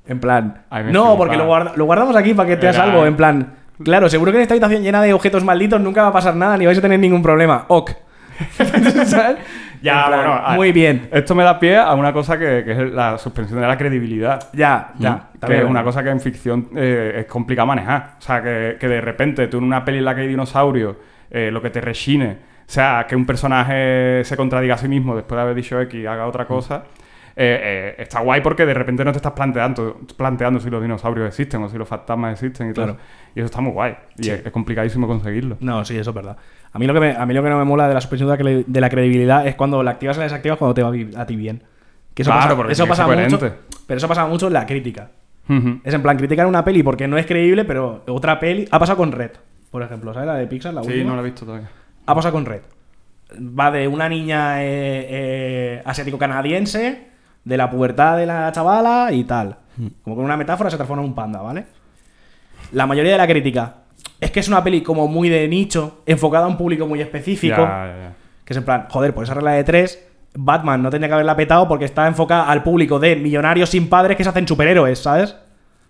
C: En plan. No, porque lo, guarda- lo guardamos aquí para que te hagas algo. En plan. Claro, seguro que en esta habitación llena de objetos malditos nunca va a pasar nada ni vais a tener ningún problema. Ok. ¿Sabes?
B: Ya,
C: plan,
B: bueno,
C: Muy bien.
B: Esto me da pie a una cosa que, que es la suspensión de la credibilidad.
C: Ya, ya.
B: que es una cosa que en ficción eh, es complicado manejar. O sea, que, que de repente tú en una peli en la que hay dinosaurios, eh, lo que te rechine, o sea, que un personaje se contradiga a sí mismo después de haber dicho X y haga otra cosa, eh, eh, está guay porque de repente no te estás planteando, planteando si los dinosaurios existen o si los fantasmas existen y todo.
C: Claro.
B: Y eso está muy guay. Y es, es complicadísimo conseguirlo.
C: No, sí, eso es verdad. A mí lo que, me- a mí lo que no me mola de la suspensión de la, la credibilidad es cuando la activas y la desactivas cuando te va a ti bien. Que eso
B: Claro,
C: pasa, eso pasa mucho. Pero eso pasa mucho en la crítica. Es en plan, criticar una peli porque no es creíble, pero otra peli. Ha pasado con Red, por ejemplo, ¿sabes? La de Pixar, la
B: Sí,
C: última.
B: no lo he visto todavía.
C: Ha pasado con Red. Va de una niña eh, eh, asiático-canadiense, de la pubertad de la chavala y tal. Como con una metáfora se transforma en un panda, ¿vale? La mayoría de la crítica es que es una peli como muy de nicho, enfocada a un público muy específico.
B: Ya, ya, ya.
C: Que es en plan, joder, por esa regla de tres, Batman no tendría que haberla petado porque está enfocada al público de millonarios sin padres que se hacen superhéroes, ¿sabes?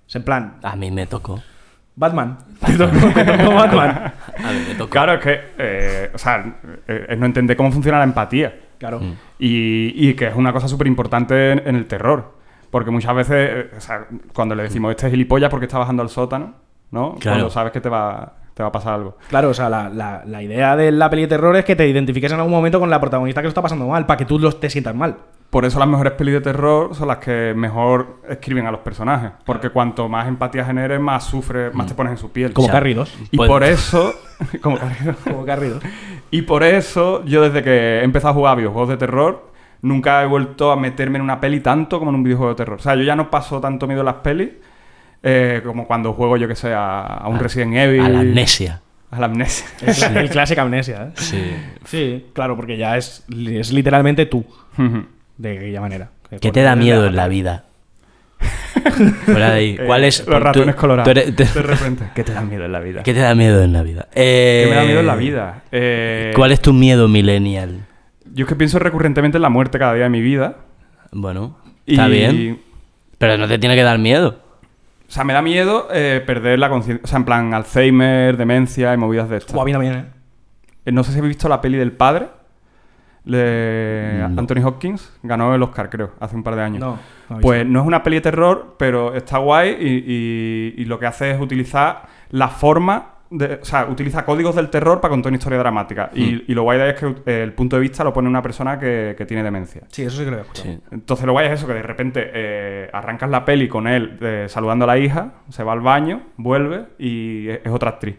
C: Es en plan,
A: A mí me tocó.
C: Batman. Te tocó, te tocó Batman.
A: A mí me tocó.
B: Claro, es que, eh, o sea, eh, es no entender cómo funciona la empatía.
C: Claro.
B: Y, y que es una cosa súper importante en, en el terror. Porque muchas veces, eh, o sea, cuando le decimos este es gilipollas porque está bajando al sótano, ¿no?
A: Claro.
B: Cuando sabes que te va, te va a pasar algo.
C: Claro, o sea, la, la- la idea de la peli de terror es que te identifiques en algún momento con la protagonista que lo está pasando mal, para que tú los te sientas mal.
B: Por eso las mejores pelis de terror son las que mejor escriben a los personajes. Porque cuanto más empatía generes, más sufres, más te pones en su piel.
C: Como
A: O sea,
C: Carrie 2.
B: Y
A: Pues-
B: por eso... como Carrie-
C: Como Carrie 2.
B: Y por eso, yo desde que he empezado a jugar a videojuegos de terror, nunca he vuelto a meterme en una peli tanto como en un videojuego de terror. O sea, yo ya no paso tanto miedo en las pelis eh, como cuando juego, yo que sé, a, a un Resident Evil.
A: A la amnesia.
B: A la amnesia.
C: Es el clásico amnesia, ¿eh?
A: Sí.
C: Sí, claro, porque ya es, es literalmente tú, de aquella manera.
A: ¿Qué te da miedo en la vida? Fuera de ahí. ¿Cuál
B: Eh,
A: es?
B: Los
A: tú-
B: ratones
A: tú
B: colorados.
A: eres-
B: De repente. ¿Qué te da miedo en la vida?
A: ¿Qué te da miedo en la vida? Eh,
B: ¿Qué me da miedo en la vida? Eh,
A: ¿Cuál es tu miedo millennial?
B: Yo es que pienso recurrentemente en la muerte cada día de mi vida.
A: Bueno, está
B: y-
A: bien. Pero no te tiene que dar miedo.
B: O sea, me da miedo eh, perder la conciencia. O sea, en plan Alzheimer, demencia y movidas de estas.
C: O a mí también, ¿eh?
B: Eh, No sé si habéis visto la peli del padre de
A: No.
B: Anthony Hopkins. Ganó el Oscar, creo, hace un par de años.
C: No. no he
B: pues no es una peli de terror, pero está guay y, y- y lo que hace es utilizar la forma. De, o sea, utiliza códigos del terror para contar una historia dramática.
A: Mm.
B: Y, y lo guay de ahí es que eh, el punto de vista lo pone una persona que, que tiene demencia.
C: Sí, eso sí que lo he escuchado.
A: Sí.
B: Entonces lo guay es eso, que de repente eh, arrancas la peli con él eh, saludando a la hija, se va al baño, vuelve y es, es otra actriz.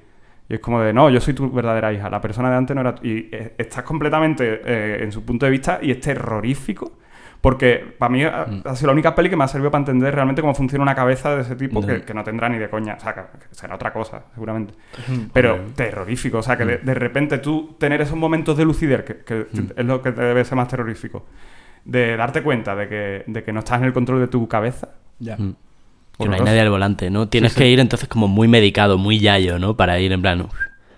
B: Y es como de, no, yo soy tu verdadera hija, la persona de antes no era... tu-". Y eh, estás completamente eh, en su punto de vista y es terrorífico. Porque para mí ha,
A: Mm.
B: ha sido la única peli que me ha servido para entender realmente cómo funciona una cabeza de ese tipo,
A: No.
B: que, que no tendrá ni de coña. O sea, que, será otra cosa, seguramente. Pero terrorífico. O sea, que de, de repente tú tener esos momentos de lucidez, que, que es lo que te debe ser más terrorífico, de darte cuenta de que, de que no estás en el control de tu cabeza.
C: Ya.
A: Mm. Que no hay nadie al volante, ¿no? Tienes
B: sí.
A: que ir entonces como muy medicado, muy yayo, ¿no? Para ir en plan, "Uf,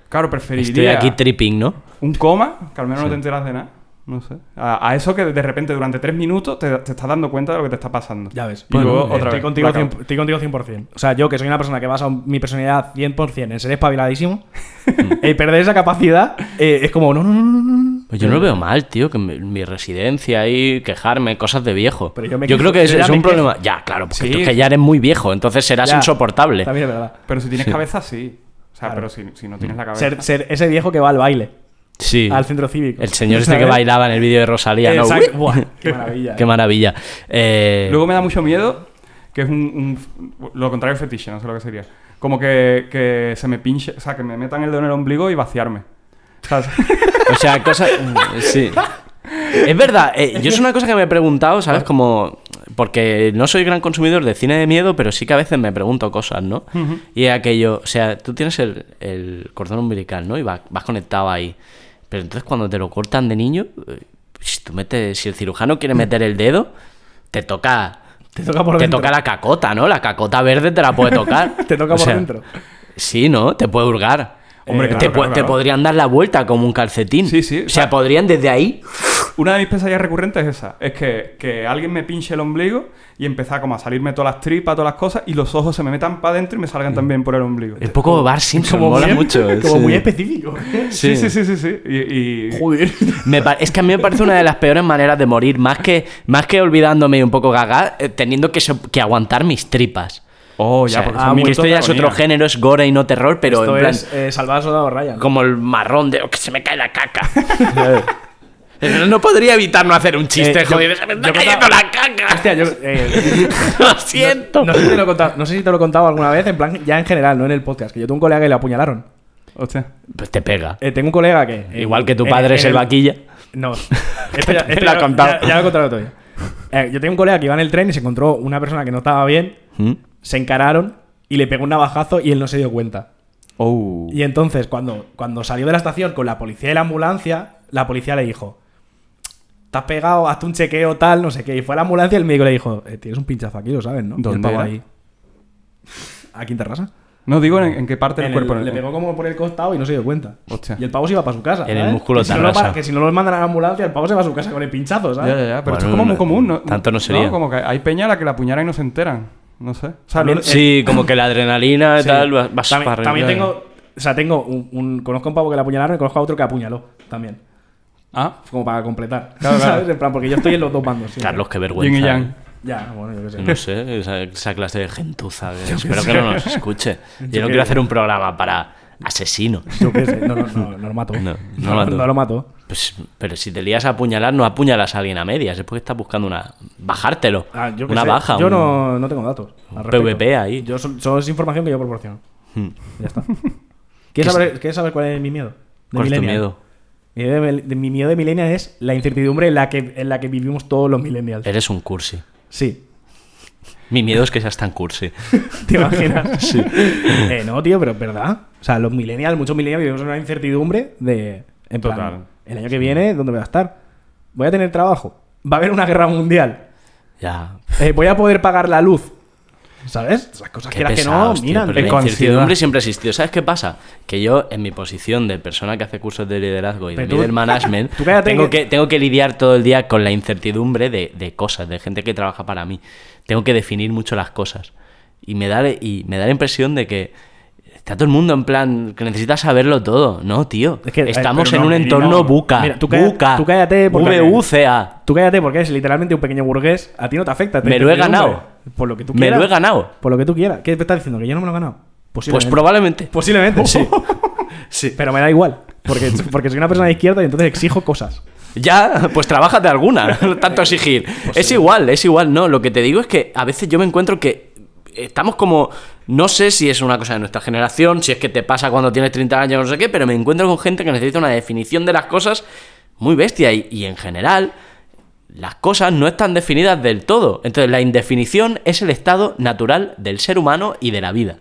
B: Claro, preferiría
A: estoy aquí tripping, ¿no?
B: un coma, que al menos no te enteras de nada. No sé. A, a eso que de repente durante tres minutos te, te estás dando cuenta de lo que te está pasando.
C: Ya ves.
B: Y luego otra
C: Estoy
B: vez.
C: contigo. 100%, estoy contigo 100%. O sea, yo que soy una persona que basa mi personalidad 100% en ser espabiladísimo, el perder esa capacidad eh, es como, no, no, no, no, no.
A: Pues yo no lo veo mal, tío, que mi, mi residencia ahí, quejarme, cosas de viejo.
C: Pero yo me
A: creo
C: quejo-
A: que es,
C: yo
A: un
C: quejo.
A: problema. Ya, claro, porque
B: Sí.
A: tú es que ya eres muy viejo, entonces serás
C: Ya,
A: insoportable.
C: También es verdad.
B: Pero si tienes
A: Sí.
B: cabeza, sí. O sea,
C: Claro.
B: pero si, si no tienes la cabeza.
C: Ser, ser ese viejo que va al baile,
A: Sí.
C: al centro cívico.
A: El señor este que bailaba en el vídeo de Rosalía, ¿no?
C: Buah, qué maravilla.
A: Qué maravilla. Eh,
B: Luego me da mucho miedo, que es un, un- lo contrario del fetiche, no sé lo que sería. Como que, que se me pinche, o sea, que me metan el dedo en el ombligo y vaciarme. ¿Sabes?
A: O sea, cosas. Sí. Es verdad, eh, yo es una cosa que me he preguntado, ¿sabes? Como. Porque no soy gran consumidor de cine de miedo, pero sí que a veces me pregunto cosas, ¿no? Y es aquello. O sea, tú tienes el, el cordón umbilical, ¿no? Y vas, vas conectado ahí. Pero entonces cuando te lo cortan de niño, eh, si tú metes. Si el cirujano quiere meter el dedo, te toca.
C: Te toca por
A: te
C: dentro.
A: toca la cacota, ¿no? La cacota verde te la puede tocar.
C: Te toca
A: O
C: por
A: sea,
C: dentro.
A: Sí, ¿no? Te puede hurgar.
B: Hombre,
A: Eh,
B: claro,
A: te, pu-
B: claro,
A: te
B: claro.
A: podrían dar la vuelta como un calcetín.
B: Sí, sí,
A: O
B: o
A: sea, podrían desde ahí.
B: Una de mis pesadillas recurrentes es esa. Es que, que alguien me pinche el ombligo y empezar como a salirme todas las tripas, todas las cosas, y los ojos se me metan para adentro y me salgan también por el ombligo.
A: Es poco Bar Simpson,
C: Como
A: mola
C: muy-
A: mucho.
C: Como
A: sí.
C: muy específico.
B: Sí, sí, sí, sí, sí. Y, y-
C: Joder.
A: Me es que a mí me parece una de las peores maneras de morir, más que, más que olvidándome y un poco gaga, eh, teniendo que, so- que aguantar mis tripas.
B: Oh,
A: O
B: ya,
A: sea,
B: porque
C: ah,
A: que esto ya es otro género, es gore y no terror, pero
C: Esto
A: en plan,
C: es eh, Salvar al Soldado Ryan.
A: como el marrón de "Oh, que se me cae la caca. no, no podría evitar no hacer un chiste,
C: Eh, yo-
A: joder, se me está cayendo
C: contaba-
A: la caca.
C: Hostia, yo. eh,
A: Lo siento.
C: no, sé si te lo he contado, no sé si te lo he contado alguna vez, en plan, ya en general, no en el podcast. Que yo tengo un colega que le apuñalaron.
B: Hostia.
A: Pues te pega.
C: Eh, tengo un colega que. eh,
A: Igual que tu padre
C: en
A: es el vaquilla.
C: No. Esto ya, esto
A: lo
C: ya-
A: ha contado.
C: Ya, ya lo he contado todavía. Eh, yo tengo un colega que iba en el tren y se encontró una persona que no estaba bien.
A: ¿Mm?
C: Se encararon y le pegó un navajazo y él no se dio cuenta.
B: Oh.
C: Y entonces, cuando, cuando salió de la estación con la policía y la ambulancia, la policía le dijo: Te has pegado, hazte un chequeo, tal, no sé qué. Y fue a la ambulancia y el médico le dijo: eh, Tienes un pinchazo aquí, lo sabes, ¿no? Y el
B: ¿Dónde
C: pavo
B: era?
C: ahí. Aquí en Terrassa.
B: No digo en, en qué parte del cuerpo.
C: el-
B: en
C: le
B: el-
C: pegó como por el costado y no se dio cuenta.
B: Hostia.
C: Y el pavo se iba para su casa.
A: En el músculo
C: que si, no que si no lo mandan a la ambulancia, el pavo se va a su casa con el pinchazo, ¿sabes?
B: Ya, ya, ya. Pero esto es como muy común, ¿no?
A: tanto no sería.
B: Como que hay peña a la que la apuñalan y no se enteran. No sé. O sea,
C: También-
B: lo-
A: Sí, como que la adrenalina y
C: Sí.
A: tal, vas, vas
C: también,
A: para
C: también tengo. O sea, tengo un, un- Conozco a un pavo que le apuñalaron y conozco a otro que apuñaló también.
B: Ah,
C: Como para completar.
B: Claro, claro.
C: ¿Sabes? En plan, porque yo estoy en los dos bandos. siempre.
A: Carlos, qué
B: yin
A: vergüenza.
B: y
A: ¿eh?
B: yang.
C: Ya, bueno, yo qué sé.
A: No sé, esa, esa clase de gentuza. que espero que no nos escuche. Yo no quiero hacer un programa para Asesino.
C: Yo qué sé, no, no, no, no lo mato.
A: No, lo mato.
C: no lo mato.
A: Pues, pero si te lías a apuñalar, no apuñalas a alguien a medias. Es porque estás buscando una. Bajártelo.
C: Ah, yo
A: una
C: sé,
A: baja.
C: Yo
A: un-
C: no, no tengo datos.
A: PvP ahí.
C: Yo so- solo es información que yo proporciono.
A: Hmm.
C: Ya está. ¿Quieres saber, ¿Quieres saber cuál es mi miedo? De
A: ¿Cuál es tu miedo?
C: Mi miedo de, de- mi miedo de millennial es la incertidumbre en la que, en la que vivimos todos los millennials.
A: Eres un cursi.
C: Sí.
A: Mi miedo es que seas tan cursi.
C: ¿Te imaginas? sí. Eh, no, tío, pero es verdad. O sea, los millennials, muchos millennials vivimos en una incertidumbre de. En plan,
B: Total.
C: el año que viene, ¿dónde voy a estar? ¿Voy a tener trabajo? ¿Va a haber una guerra mundial?
A: Ya.
C: Eh, ¿Voy a poder pagar la luz? ¿Sabes? Esas cosas que no, miran.
A: la incertidumbre siempre ha existido. ¿Sabes qué pasa? Que yo, en mi posición de persona que hace cursos de liderazgo y de
C: tú-
A: líder management, tengo,
C: que-
A: que, tengo que lidiar todo el día con la incertidumbre de, de cosas, de gente que trabaja para mí. Tengo que definir mucho las cosas. Y me da, y me da la impresión de que está todo el mundo en plan que necesitas saberlo todo. No, tío.
C: Es que, eh,
A: Estamos en
B: no,
A: un entorno
B: no.
A: buca.
C: Mira, tú cállate-
A: buca.
C: tú cállate porque-
A: VUCA.
C: Tú cállate porque eres literalmente un pequeño burgués. A ti no te afecta. te
A: Me lo he ganado.
C: Por lo que tú
A: Me
C: quieras.
A: lo he ganado.
C: Por lo que tú quieras. ¿Qué me estás diciendo? ¿Que yo no me lo he ganado?
A: Pues
C: Posiblemente.
A: probablemente.
C: Posiblemente, sí.
A: Sí.
C: Pero me da igual. Porque, porque soy una persona de izquierda y entonces exijo cosas.
A: Ya, pues trabájate alguna, no tanto exigir. es igual, es igual, no. Lo que te digo es que a veces yo me encuentro que estamos como. No sé si es una cosa de nuestra generación, si es que te pasa cuando tienes 30 años, no sé qué, pero me encuentro con gente que necesita una definición de las cosas muy bestia. Y, y en general, las cosas no están definidas del todo. Entonces, la indefinición es el estado natural del ser humano y de la vida.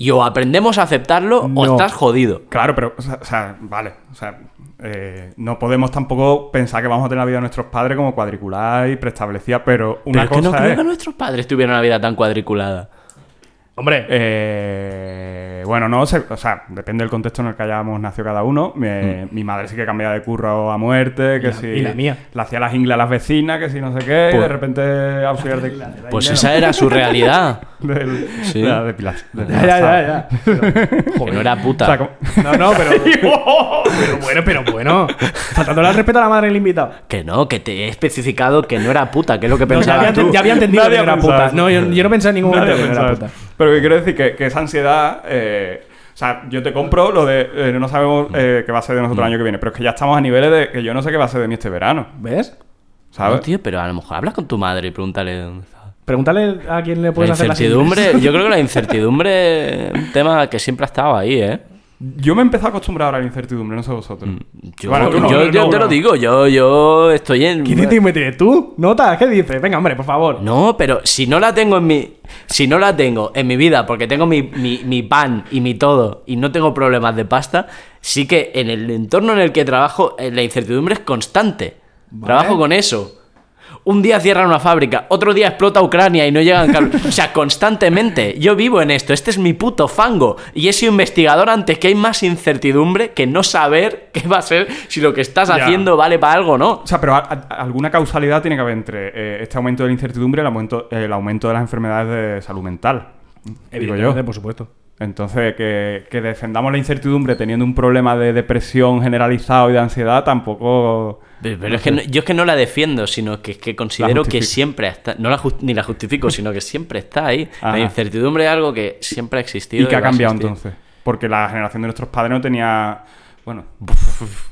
A: Y o aprendemos a aceptarlo o estás jodido.
B: Claro, pero, o sea, o sea, vale. O sea, eh, no podemos tampoco pensar que vamos a tener la vida de nuestros padres como cuadricular y preestablecida, pero una
A: Pero es que no
B: cosa
A: creo
B: es.
A: que nuestros padres tuvieran una vida tan cuadriculada.
C: Hombre,
B: Eh, bueno, no sé, o sea, depende del contexto en el que hayamos nacido cada uno. Mi, mi madre sí que cambiaba de curro a muerte, que
C: la-
B: si
C: y la mía.
B: le hacía las ingles a las vecinas, que si no sé qué, y
A: Pues-
B: de repente auxiliar de,
A: Pues esa era su realidad.
B: del,
A: Sí.
B: de la depilación.
C: ya, ya, ya. ya. Pero-
A: Que no era puta.
B: O sea, como-
C: No, no, pero. pero bueno, pero bueno. Faltándole al respeto a la madre del invitado.
A: Que no, que te he especificado que no era puta, que es lo que
C: No, ya, había,
A: tú.
C: ya había entendido
B: Nadie
C: que no era puta. No, yo, yo no pensé en ningún
B: Nadie
C: momento que no era
B: pensaba
C: puta.
B: Pero que quiero decir que, que esa ansiedad. eh, o sea, yo te compro lo de. eh, no sabemos eh, qué va a ser de nosotros el año que viene, pero es que ya estamos a niveles de que yo no sé qué va a ser de mí este verano.
C: ¿Ves?
B: ¿Sabes?
A: No, tío, pero a lo mejor hablas con tu madre y pregúntale dónde está.
C: Pregúntale a quién le
A: La
C: puedes hacer las
A: incertidumbre, yo creo que la incertidumbre es un tema que siempre ha estado ahí, ¿eh?
B: Yo me he empezado a acostumbrar ahora a la incertidumbre, no sé vosotros.
A: Yo,
B: Bueno, tú no,
A: yo-
B: no,
A: yo
B: no,
A: te lo digo, yo, yo estoy en.
C: ¿Qué incertidumbre tienes tú? ¿Nota? ¿Qué dices? Venga, hombre, por favor.
A: No, pero si no la tengo en mi. Si no la tengo en mi vida, porque tengo mi, mi- mi pan y mi todo, y no tengo problemas de pasta, sí que en el entorno en el que trabajo, eh, la incertidumbre es constante. Trabajo con eso. Un día cierran una fábrica, otro día explota Ucrania y no llegan cables. O sea, constantemente. Yo vivo en esto, este es mi puto fango. Y he sido investigador antes que hay más incertidumbre que no saber qué va a ser si lo que estás
B: Ya.
A: haciendo vale para algo o no.
B: O sea, pero a- a- alguna causalidad tiene que haber entre eh, este aumento de la incertidumbre y el aumento, el aumento de las enfermedades de salud mental. Digo yo.
C: Evidentemente, por supuesto.
B: Entonces, que, que defendamos la incertidumbre teniendo un problema de depresión generalizado y de ansiedad tampoco...
A: Pero, pero es que no- yo es que no la defiendo, sino que es que considero que siempre está, no la ni la justifico, sino que siempre está ahí.
B: Ajá.
A: La incertidumbre es algo que siempre ha existido.
B: ¿Y que ha cambiado entonces? Porque la generación de nuestros padres no tenía... Bueno,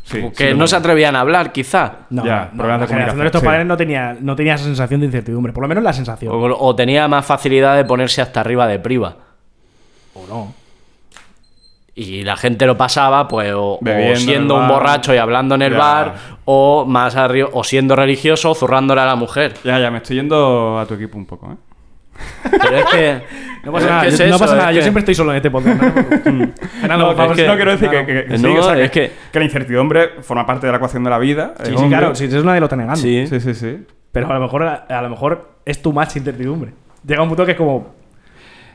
B: sí,
A: Que
B: sí,
A: no se atrevían a hablar, quizá.
C: No,
B: Ya,
C: no, la generación de nuestros
B: sí.
C: padres no tenía, no tenía esa sensación de incertidumbre. Por lo menos la sensación.
A: O, o tenía más facilidad de ponerse hasta arriba de priva.
C: O no.
A: Y la gente lo pasaba, pues, o, siendo un
B: bar.
A: borracho y hablando en el
B: Ya.
A: bar, o más arriba, o siendo religioso, o zurrándole a la mujer.
B: Ya, ya, me estoy yendo a tu equipo un poco, ¿eh?
A: Pero es que.
C: No pasa
A: es
C: nada,
A: que es
C: yo- no
A: eso,
C: pasa
A: es
C: nada. Yo
A: que-
C: siempre estoy solo en este podcast. no. Fernando,
B: No, quiero decir que, que- que sí,
A: No,
B: o sea, que,
A: es que-
B: que la incertidumbre forma parte de la ecuación de la vida.
C: Sí,
B: es
C: sí,
B: hombre.
C: claro. Sí, eso nadie lo está negando.
A: Sí.
B: Sí, sí, sí.
C: Pero a lo mejor, a lo mejor es tu más incertidumbre. Llega un punto que es como.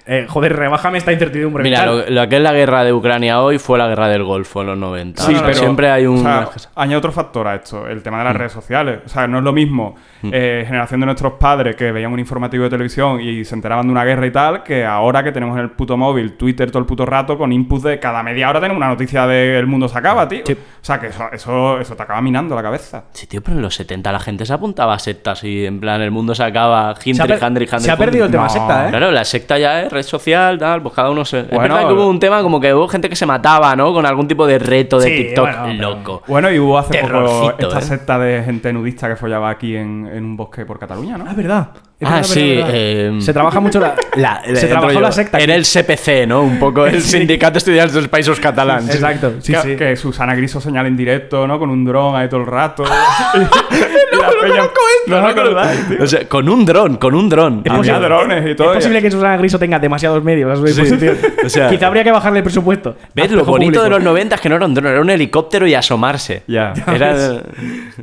C: Eh, joder, rebájame esta incertidumbre.
A: Mira, lo, lo que es la guerra de Ucrania hoy fue la guerra del Golfo en los 90.
C: Sí,
A: O sea,
C: pero-
A: siempre hay un.
B: O sea, añade otro factor a esto, el tema de
A: Mm.
B: las redes sociales. O sea, no es lo mismo eh, generación de nuestros padres que veían un informativo de televisión y se enteraban de una guerra y tal, que ahora que tenemos en el puto móvil Twitter todo el puto rato con inputs de cada media hora tenemos una noticia de el mundo se acaba, tío.
C: Sí.
B: O sea, que eso, eso, eso te acaba minando la cabeza.
A: Sí, tío, pero en los 70 la gente se apuntaba a sectas y en plan el mundo se acaba,
C: se ha,
A: Hindri,
C: per-
A: Handri, Handri,
C: se ha perdido el tema
B: No.
C: secta, ¿eh?
A: Claro, la secta ya es red social, tal, pues cada uno se... es
B: Bueno,
A: verdad que hubo un tema como que hubo gente que se mataba, ¿no? Con algún tipo de reto de
C: Sí,
A: TikTok
C: bueno, pero-
A: loco.
B: Bueno, y hubo hace poco esta
A: ¿eh?
B: secta de gente nudista que follaba aquí en, en un bosque por Cataluña, ¿no?
C: Ah, es verdad. Es
A: Ah,
C: verdad,
A: sí,
C: verdad, verdad.
A: eh,
C: Se trabaja mucho la...
A: La-
C: se trabajó la secta.
A: Era el CPC, ¿no? Un poco el
C: Sí.
A: Sindicato de Estudiantes dels Països Catalans.
C: Exacto, sí,
B: que,
C: sí.
B: que Susana Griso señala en directo, ¿no? Con un dron ahí todo el rato. y, y la peña- ¿No os acordáis, tío?
A: O sea, con un dron, con un dron.
C: Es
B: Había
C: posible-
B: drones y todo.
C: Es posible que Susana Griso tenga demasiados medios a su disposición.
A: O sea-
C: Quizá habría que bajarle el presupuesto.
A: ¿Ves? Lo bonito
C: público.
A: de los 90 es que no era un dron, era un helicóptero y asomarse.
B: Ya.
A: Era...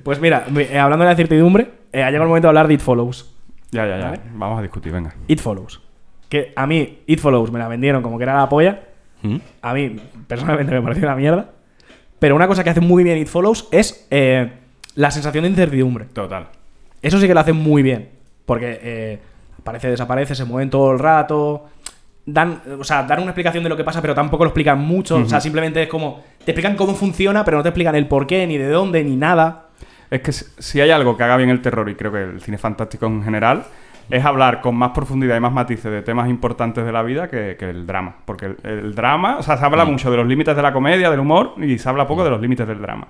C: Pues mira, hablando de la certidumbre, eh, ha llegado el momento de hablar de It Follows.
B: Ya, ya, ya. Vamos a discutir, venga.
C: It Follows. Que a mí, It Follows me la vendieron como que era la polla.
A: ¿Mm?
C: A mí, personalmente, me pareció una mierda. Pero una cosa que hace muy bien It Follows es eh, la sensación de incertidumbre.
B: Total.
C: Eso sí que lo hacen muy bien. Porque eh, aparece, desaparece, se mueven todo el rato. Dan, o sea, dan una explicación de lo que pasa, pero tampoco lo explican mucho. O sea, simplemente es como. Te explican cómo funciona, pero no te explican el por qué, ni de dónde, ni nada.
B: Es que si, hay algo que haga bien el terror, y creo que el cine fantástico en general, es hablar con más profundidad y más matices de temas importantes de la vida que, que el drama. Porque el, el drama, o sea, se habla mucho de los límites de la comedia, del humor, y se habla poco de los límites del drama.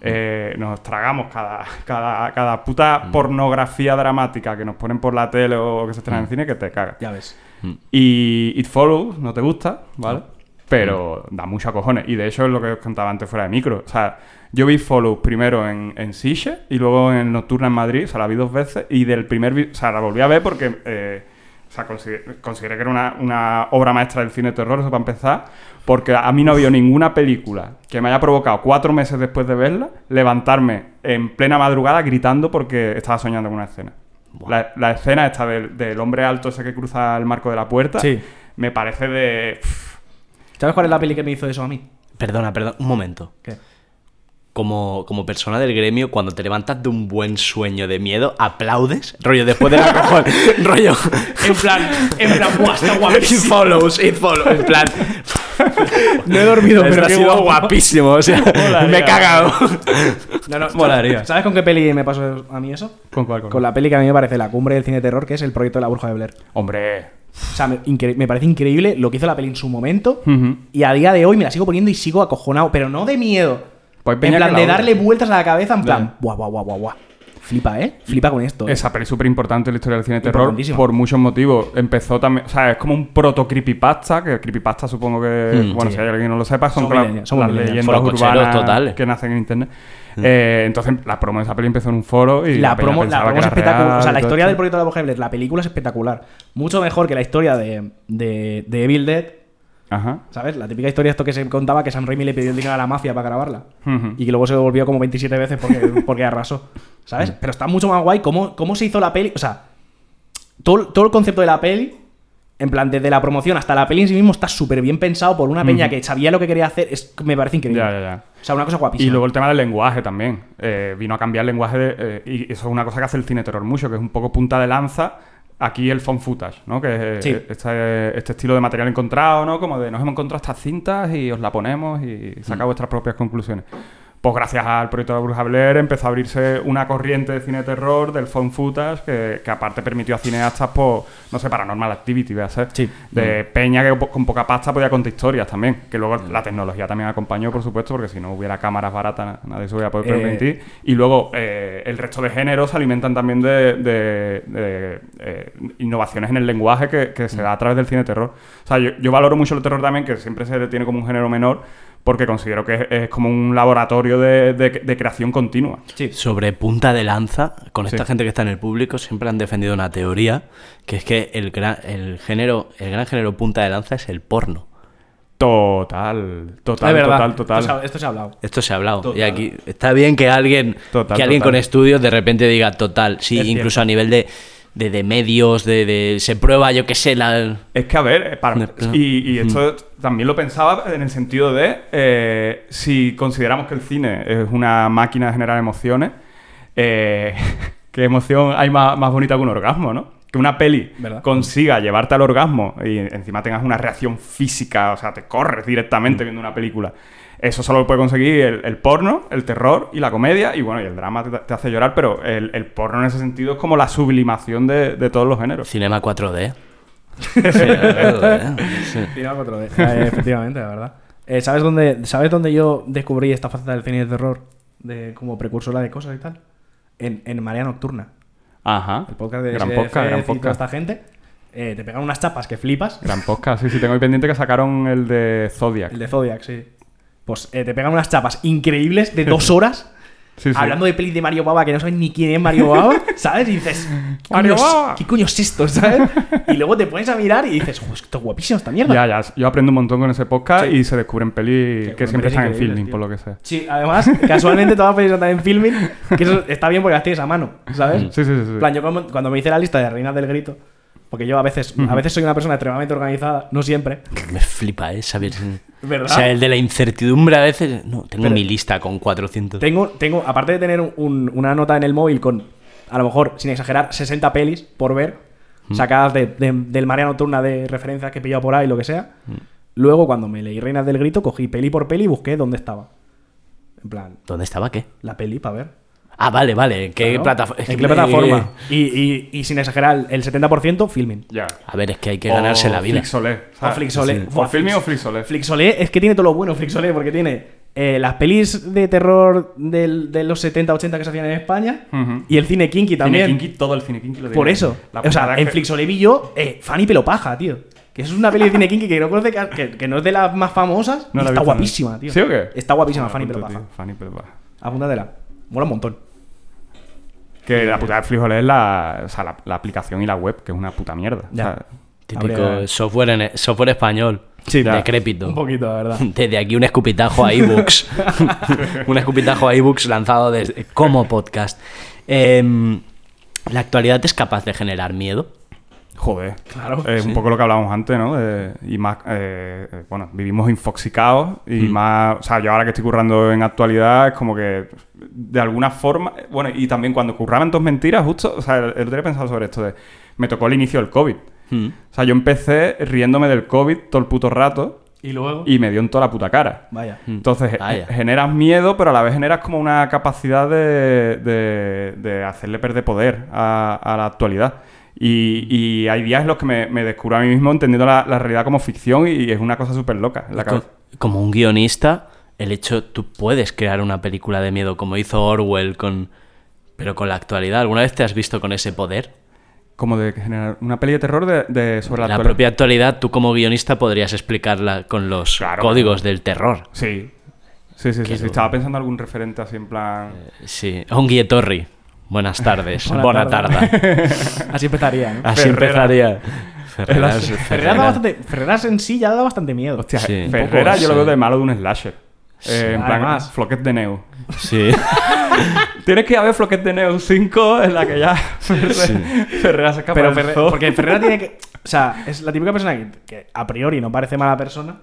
B: Eh, nos tragamos cada, cada, cada puta pornografía dramática que nos ponen por la tele o que se estrena en cine que te caga.
C: Ya ves.
B: Y It Follows no te gusta, ¿vale? Pero da mucho a cojones. Y de hecho es lo que os contaba antes fuera de micro. O sea, yo vi Follows primero en, en Siche y luego en Nocturna en Madrid. O sea, la vi dos veces. Y del primer... O sea, la volví a ver porque... eh, o sea, consider- consideré que era una, una obra maestra del cine de terror, eso para empezar. Porque a mí no había ninguna película que me haya provocado cuatro meses después de verla levantarme en plena madrugada gritando porque estaba soñando con una escena. La, la escena esta del, del hombre alto ese que cruza el marco de la puerta
C: Sí.
B: me parece de...
C: ¿Sabes cuál es la peli que me hizo eso a mí?
A: Perdona, perdona, un momento.
C: ¿Qué?
A: Como, como persona del gremio, cuando te levantas de un buen sueño de miedo, aplaudes, rollo después de la cojón, rollo.
C: En plan, en plan, ¡buah, está
A: It
C: guapísimo!
A: follows, it follows. En plan.
C: No he dormido, pero
A: ha sido
C: guapo.
A: guapísimo. O sea,
B: Molaría.
A: me he cagado.
C: No, no,
B: Molaría.
C: ¿Sabes con qué peli me pasó a mí eso?
B: ¿Con cuál? Con,
C: Con la peli que a mí me parece la cumbre del cine de terror, que es el proyecto de la bruja de Blair.
B: Hombre.
C: O sea, me, me parece increíble lo que hizo la peli en su momento. Y a día de hoy me la sigo poniendo y sigo acojonado, pero no de miedo.
B: Pues
C: en plan de darle vueltas a la cabeza, en plan, guau, guau, guau, guau, guau. Flipa, ¿eh? Flipa con esto. ¿eh?
B: Esa peli es súper importante en la historia del cine de terror por muchos motivos. Empezó también... O sea, es como un proto-creepypasta, que creepypasta supongo que...
A: Mm,
B: bueno,
C: sí.
B: si hay alguien que no lo sepa, son
C: somos
B: las
C: millennials.
B: leyendas urbanas
A: totales.
B: que nacen en internet. Eh, entonces, la promo de esa peli empezó en un foro y
C: la
B: peña
C: promo, la promo es espectacular. O sea, la historia del proyecto de la Blair, la película es espectacular. Mucho mejor que la historia de, de, de Evil Dead.
B: Ajá.
C: ¿Sabes? La típica historia esto que se contaba que Sam Raimi le pidió el dinero a la mafia para grabarla. Y que luego se devolvió como 27 veces porque, porque arrasó. ¿Sabes? Pero está mucho más guay cómo, cómo se hizo la peli. O sea, todo, todo el concepto de la peli, en plan, desde la promoción hasta la peli en sí mismo, está súper bien pensado por una peña que sabía lo que quería hacer. Es, me parece increíble.
B: Ya, ya, ya.
C: O sea, una cosa guapísima.
B: Y luego el tema del lenguaje también. Eh, vino a cambiar el lenguaje de- eh, y eso es una cosa que hace el cine terror mucho, que es un poco punta de lanza. Aquí el phone footage, ¿no? Que es
C: Sí.
B: eh, este, este estilo de material encontrado, ¿no? Como de nos hemos encontrado estas cintas y os la ponemos y saca vuestras propias conclusiones. Pues gracias al proyecto de Bruja Blair empezó a abrirse una corriente de cine terror del phone footage que, que aparte permitió a cineastas, pues, no sé, Paranormal Activity, voy a
C: Sí.
B: de peña que con poca pasta podía contar historias también. Que luego la tecnología también acompañó, por supuesto, porque si no hubiera cámaras baratas na- nadie se hubiera podido
C: Eh,
B: permitir. Y luego eh, el resto de géneros se alimentan también de, de- de, eh, innovaciones en el lenguaje que, que se da a través del cine terror. O sea, yo, yo valoro mucho el terror también, que siempre se tiene como un género menor, porque considero que es, es como un laboratorio de, de- de creación continua.
A: Sobre punta de lanza, con esta
B: Sí.
A: gente que está en el público, siempre han defendido una teoría, que es que el gran, el género, el gran género punta de lanza es el porno.
B: Total, total, total, total.
C: Esto se ha, esto se ha hablado.
A: Esto se ha hablado.
C: Total.
A: Y aquí está bien que alguien,
B: Total,
A: que alguien
B: total.
A: con estudios de repente diga total. Sí,
C: Es
A: incluso
C: cierto.
A: a nivel de, de, de medios, de, de- se prueba, yo qué sé, la.
B: Es que, a ver, eh, para- y, y esto también lo pensaba en el sentido de eh, si consideramos que el cine es una máquina de generar emociones, eh, ¿qué emoción hay más, más bonita que un orgasmo, no? Que una peli
C: ¿Verdad?
B: consiga llevarte al orgasmo y encima tengas una reacción física, o sea, te corres directamente viendo una película. Eso solo lo puede conseguir el, el porno, el terror y la comedia, y bueno, y el drama te, te hace llorar, pero el, el porno en ese sentido es como la sublimación de, de todos los géneros.
A: Cinema 4D. Sí, eh, sí.
C: Tiene algo otro de- eh, efectivamente, la verdad. Eh, ¿sabes, dónde, ¿Sabes dónde yo descubrí esta faceta del cine de terror? De, como precursora de cosas y tal. En, en Marea Nocturna.
B: Ajá.
C: El podcast de
B: Gran podcast, gran
C: y toda
B: podcast.
C: esta gente. eh, te pegan unas chapas que flipas.
B: Gran podcast. Sí, sí, tengo ahí pendiente que sacaron el de Zodiac.
C: El de Zodiac, sí. Pues eh, te pegan unas chapas increíbles de dos horas.
B: Sí, sí.
C: Hablando de pelis de Mario Baba que no sabes ni quién es Mario Baba, ¿sabes? Y dices, ¿qué
B: Mario
C: coño
B: Baba.
C: ¿qué coño es esto? ¿sabes? Y luego te pones a mirar y dices, "Jo, esto es guapísimo esta mierda.
B: Ya, ya. Yo aprendo un montón con ese podcast
C: Sí.
B: y se descubren pelis que siempre están en filming,
C: tío.
B: por lo que sea.
C: Sí, además, casualmente todas las pelis están en filming, que eso está bien porque las tienes a mano, ¿sabes?
B: Sí, sí, sí.
C: plan, yo cuando me hice la lista de Reinas del Grito, porque yo a veces, a veces soy una persona extremadamente organizada, no siempre,
A: Me flipa, ¿eh? Saber.
C: ¿Verdad?
A: O sea, el de la incertidumbre a veces. No, tengo
C: Pero-
A: mi lista con 400.
C: Tengo, tengo, aparte de tener un- una nota en el móvil con, a lo mejor, sin exagerar, 60 pelis por ver, sacadas de- de- del Marea Nocturna de referencias que he pillado por ahí, lo que sea. Luego, cuando me leí Reinas del Grito, cogí peli por peli y busqué dónde estaba. En plan,
A: ¿Dónde estaba qué?
C: la peli para ver.
A: Ah, vale, vale. ¿En qué
C: Claro.
A: plataforma?
C: ¿En qué plataforma? Y, y- y sin exagerar, el 70% filming.
B: Ya.
A: A ver, es que hay que ganarse la vida.
B: Flixolé.
C: O Flixolé.
B: ¿O filming o
C: Flix-
B: Flixolé?
C: Flixolé es que tiene todo lo bueno, Flixolé, porque tiene eh, las pelis de terror del- de los 70-80 que se hacían en España y el cine kinky también.
B: Cine kinky, todo el cine kinky lo tiene.
C: Por eso.
B: La
C: o sea, en
B: que-
C: Flixolé vi yo eh, Fanny Pelopaja, tío. Que eso es una peli de cine kinky que no, conoce que, que- no es de las más famosas.
B: No
C: y
B: la
C: está guapísima, tío.
B: ¿Sí o qué?
C: Está guapísima
B: Ah,
C: Fanny Pelopaja.
B: tío, Fanny Pelopaja.
C: Apúntatela. Mola un montón.
B: Que la puta de Flixolé es la, o sea, la, la aplicación y la web, que es una puta mierda. O
C: Ya.
B: sea,
A: Típico
C: Habría-
A: software, en, software español.
C: Sí,
A: decrépito.
C: Un poquito, la verdad.
A: Desde aquí un escupitajo a ebooks. un escupitajo a ebooks lanzado desde, como podcast. Em, ¿La actualidad es capaz de generar miedo?
B: Joder.
C: Claro,
B: Es un poco lo que hablábamos antes, ¿no? Y más, eh, eh, bueno, vivimos infoxicados y
C: Mm.
B: más, o sea, yo ahora que estoy currando en actualidad es como que de alguna forma, bueno, y también cuando curraban dos mentiras, justo, o sea, el, otro día he pensado sobre esto de, me tocó el inicio del COVID.
A: Mm.
B: O sea, yo empecé riéndome del COVID todo el puto rato
C: Y luego.
B: y me dio en toda la puta cara.
C: Vaya.
B: Entonces, ge-
A: Vaya.
B: generas miedo, pero a la vez generas como una capacidad de, de- de hacerle perder poder a, a la actualidad. Y, y hay días en los que me, me descubro a mí mismo entendiendo la, la realidad como ficción y, es una cosa súper loca en la.
A: Como un guionista, el hecho, tú puedes crear una película de miedo como hizo Orwell con... Pero con la actualidad, ¿alguna vez te has visto con ese poder?
B: Como de generar una peli de terror de, de- sobre la,
A: La,
B: actualidad.
A: propia actualidad, tú como guionista podrías explicarla con los
B: Claro.
A: códigos del terror.
B: Sí. Sí, sí, sí. Estaba pensando algún referente así en plan...
A: Sí, Ongi Torri. Buenas tardes.
C: Buena
A: Buena
C: tarde.
A: tarde.
C: Así empezaría, ¿no?
A: Así
B: Ferrera.
A: empezaría. Ferreras,
C: Ferreras, da
A: Ferreras.
C: bastante, Ferreras en sí ya da bastante miedo.
B: Hostia,
A: Sí. Un
B: Ferrera
A: poco,
B: yo lo veo de malo de un slasher. Eh, en plan,
C: Además.
B: Floquet de Neo.
A: Sí.
B: Tienes que haber Floquet de Neo 5 en la que ya Ferre- Ferrera se escapa
C: Pero Ferre- porque Ferrera tiene que. O sea, es la típica persona que, que a priori no parece mala persona,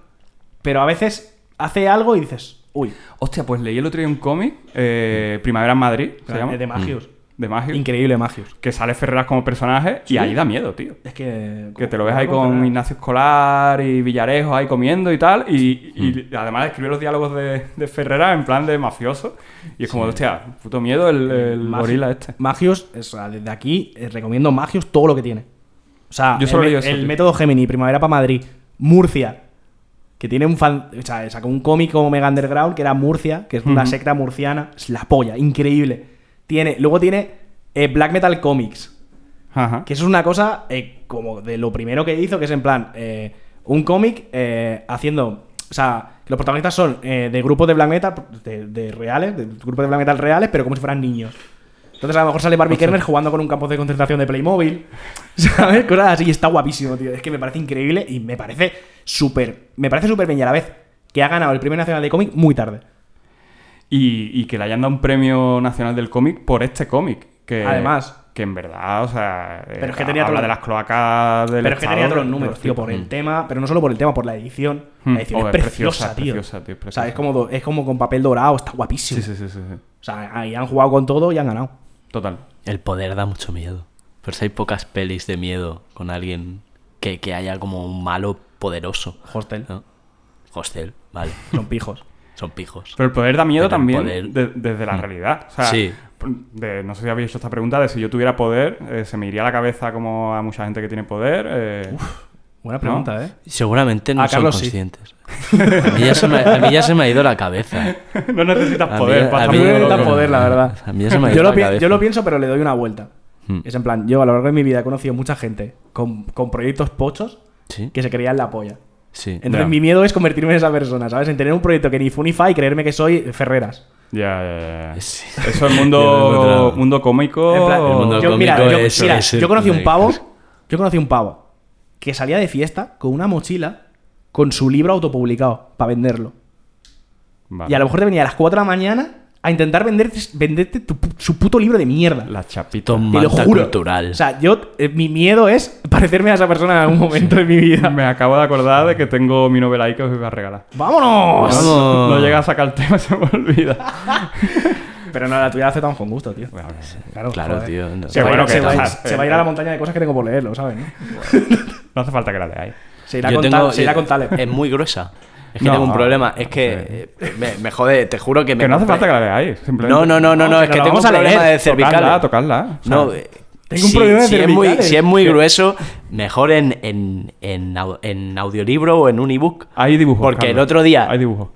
C: pero a veces hace algo y dices, uy,
B: Hostia, pues leí el otro día un cómic, eh, Primavera en Madrid, se
C: de,
B: llama.
C: de Magius.
B: De Magic.
C: Increíble Magius.
B: Que sale Ferreras como personaje y ahí da miedo, tío.
C: Es que.
B: Que te lo ves ahí con
C: Ferreras.
B: Ignacio Escolar y Villarejo ahí comiendo y tal. Y, y además escribe los diálogos de, de Ferrera en plan de mafioso. Y es como, hostia, puto miedo el, gorila este.
C: Magius, o sea, desde aquí eh, recomiendo Magius todo lo que tiene. O sea,
B: Yo solo
C: el,
B: eso,
C: el
B: tío.
C: método Gemini, Primavera para Madrid, Murcia, que tiene un fan. O sea, sacó un cómic como Mega Underground, que era Murcia, que es una secta murciana. Es la polla, increíble. Tiene, luego tiene eh, Black Metal Comics,
B: Ajá.
C: que eso es una cosa eh, como de lo primero que hizo, que es en plan, eh, un cómic eh, haciendo. O sea, los protagonistas son eh, de grupos de black metal, de, de reales, de grupos de black metal reales, pero como si fueran niños. Entonces a lo mejor sale Barbie Kerner jugando con un campo de concentración de Playmobil. ¿Sabes? Cosas así. y Está guapísimo, tío. Es que me parece increíble y me parece súper. Me parece súper bien y a la vez que ha ganado el premio nacional de cómic muy tarde.
B: Y, y que le hayan dado un premio nacional del cómic por este cómic. Que,
C: Además.
B: Que en verdad, o sea. eh,
C: Pero es que tenía
B: habla
C: todo-
B: de las cloacas del
C: Pero es que tenía todos los números, tío, por el tema, pero no solo por el tema, por la edición. La edición
B: Oh,
C: es
B: es
C: preciosa,
B: preciosa,
C: tío.
B: preciosa, tío,
C: O sea, es como, es como con papel dorado, está guapísimo.
B: Sí, sí, sí, sí, sí.
C: O sea, ahí han jugado con todo y han ganado.
B: Total.
A: El poder da mucho miedo. Pero si hay pocas pelis de miedo con alguien que, que haya como un malo poderoso.
C: Hostel.
A: ¿no? Hostel, vale.
C: Son pijos.
A: Son pijos.
B: Pero el poder da miedo
A: Pero
B: también
A: poder-
B: de- desde la
A: Mm.
B: realidad. O sea,
A: Sí.
B: de- no sé si habéis hecho esta pregunta de si yo tuviera poder, eh, se me iría a la cabeza como a mucha gente que tiene poder. eh,
C: Buena pregunta, ¿eh?
A: Seguramente no
C: A
A: son
C: Carlos sí.
A: conscientes. A mí, ya se me, a mí ya se me ha ido la cabeza.
B: no necesitas
A: A
B: poder.
A: mí-
B: para
A: a
C: A
A: mí
C: da poder, la verdad.
A: A mí ya se me ha ido
C: yo, lo
A: la
C: pi-
A: cabeza.
C: yo lo pienso, pero le doy una vuelta.
A: Hmm.
C: Es en plan, yo a lo largo de mi vida he conocido mucha gente con, con proyectos pochos
A: Sí,
C: que se creían la polla.
A: Sí.
C: Entonces mi miedo es convertirme en esa persona, ¿sabes? En tener un proyecto que ni fu ni fa y creerme que soy Ferreras.
B: Ya, ya, ya.
A: Sí.
B: Eso es
A: he
B: mundo, mundo cómico.
C: En plan,
A: El mundo
C: yo,
A: cómico
C: mira, yo,
A: es-
C: mira,
A: es el
C: yo conocí un pavo, yo conocí un pavo que salía de fiesta con una mochila con su libro autopublicado para venderlo.
B: Vale.
C: Y a lo mejor te venía a las 4 de la mañana a intentar venderte, venderte tu su puto libro de mierda.
B: La chapita.
C: Te lo
A: Manta
C: juro.
A: cultural.
C: O sea, yo, eh, mi miedo es parecerme a esa persona en algún momento de mi vida.
B: Me acabo de acordar de que tengo mi novela ahí que os iba a regalar.
C: ¡Vámonos!
B: No llega a sacar el tema, se me olvida.
C: Pero no, la tuya la aceptamos con gusto, tío.
B: Bueno,
C: Claro,
A: Claro,
C: joder.
A: tío. no.
C: Se, va,
B: bueno
C: a ir-
B: que
C: se va se va a ir a la montaña de cosas que tengo por leerlo, ¿sabes? ¿no?
B: no hace falta que la leáis.
C: Se irá,
A: Yo
C: con,
A: tengo-
C: tal- se irá con Taleb.
A: Es muy gruesa. Es que
B: No,
A: tengo un problema. Es que eh, me, me jode, te juro que me.
B: Que no hace
A: compré-
B: falta que la. Simplemente.
A: No, no, no, no, no, es
C: que
A: tengo un problema
C: leer.
A: de cervicales.
B: Tocarla, tocarla. O sea,
A: No, eh,
C: Tengo un
A: si-
C: problema de
A: si es muy,
C: cervicales.
A: si es muy grueso, mejor en, en, en, au- en audiolibro o en un ebook.
B: Hay dibujos.
A: Porque el otro día.
B: Hay dibujos.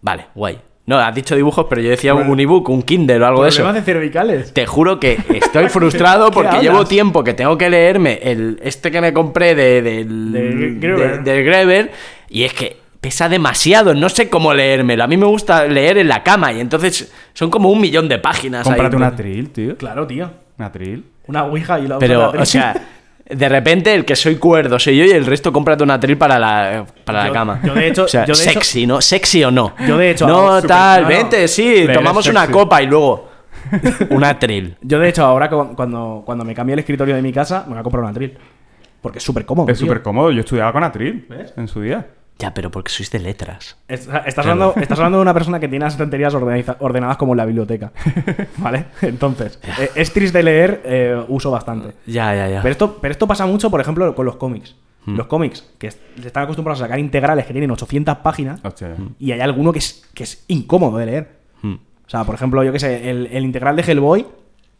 A: Vale, guay. No, has dicho dibujos, pero yo decía un ebook, un Kindle o algo de eso.
C: Problemas de cervicales.
A: Te juro que estoy frustrado
C: ¿Qué
A: porque
C: hablas?
A: llevo tiempo que tengo que leerme el este que me compré de, del,
C: De Greber.
A: de- del Greber y es que pesa demasiado, no sé cómo leérmelo. A mí me gusta leer en la cama y entonces son como un millón de páginas. ahí.
B: Cómprate una tril, tío.
C: Claro, tío.
B: Una tril.
C: Una ouija y la
A: Pero, o sea, de repente el que soy cuerdo soy yo y el resto cómprate una tril para la, para
C: Yo-
A: la cama.
C: yo de hecho-
A: O sea,
C: yo de hecho-
A: sexy, ¿no? Sexy o no.
C: Yo de hecho
A: No,
C: super-
A: tal,
C: no, no.
A: vente, sí, tomamos una copa y luego una tril.
C: Yo, de hecho, ahora cu- cuando, cuando me cambié el escritorio de mi casa, me voy a comprar una Atril. Porque es súper cómodo.
B: Es súper cómodo. Yo estudiaba con Atril
C: ¿Ves?
B: en su día.
A: Ya, pero porque sois de letras.
C: Estás, estás hablando, estás hablando de una persona que tiene las estanterías ordenadas como en la biblioteca. ¿Vale? Entonces, eh, es triste de leer, eh, uso bastante.
A: Ya, ya, ya.
C: Pero esto, pero esto pasa mucho, por ejemplo, con los cómics.
A: Hmm.
C: Los cómics, que es- están acostumbrados a sacar integrales que tienen 800 páginas,
B: Hostia.
C: y hay alguno que es, que es incómodo de leer.
A: Hmm.
C: O sea, por ejemplo, yo qué sé, el, el integral de Hellboy,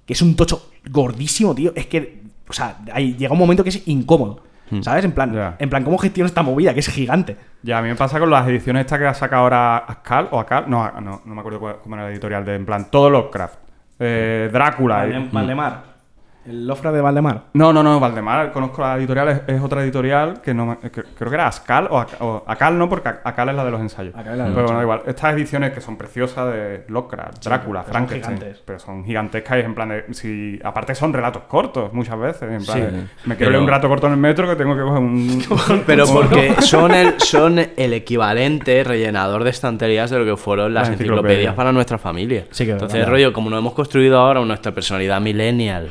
C: que es un tocho gordísimo, tío, es que, o sea, ahí llega un momento que es incómodo. ¿Sabes? En plan, en plan, ¿cómo gestiono esta movida? Que es gigante.
B: Ya, a mí me pasa con las ediciones estas que ha sacado ahora Ascal o Acal. No, no, no me acuerdo cómo era la editorial de, en plan, todos los craft. Eh, Drácula.
C: Valde- Valdemar. El Lofra de Valdemar.
B: No, no, no, Valdemar, conozco la editorial, es, es otra editorial que no me- que- creo que era Ascal o, Aca- o Acal no, porque Acal es la de los ensayos.
C: Acal es la de
B: pero bueno, igual, estas ediciones que son preciosas de Lovecraft, Drácula,
C: son
B: Frankenstein,
C: gigantes.
B: pero son gigantescas y en plan de, si, aparte son relatos cortos muchas veces, en plan
A: Sí.
B: de, me quiero
A: Pero-
B: leer un relato corto en el metro que tengo que coger un...
A: Pero porque son el, son el equivalente rellenador de estanterías de lo que fueron las
B: Las
A: enciclopedias para nuestra familia.
C: Sí que es
A: Entonces,
C: verdad.
A: rollo, como nos hemos construido ahora nuestra personalidad millennial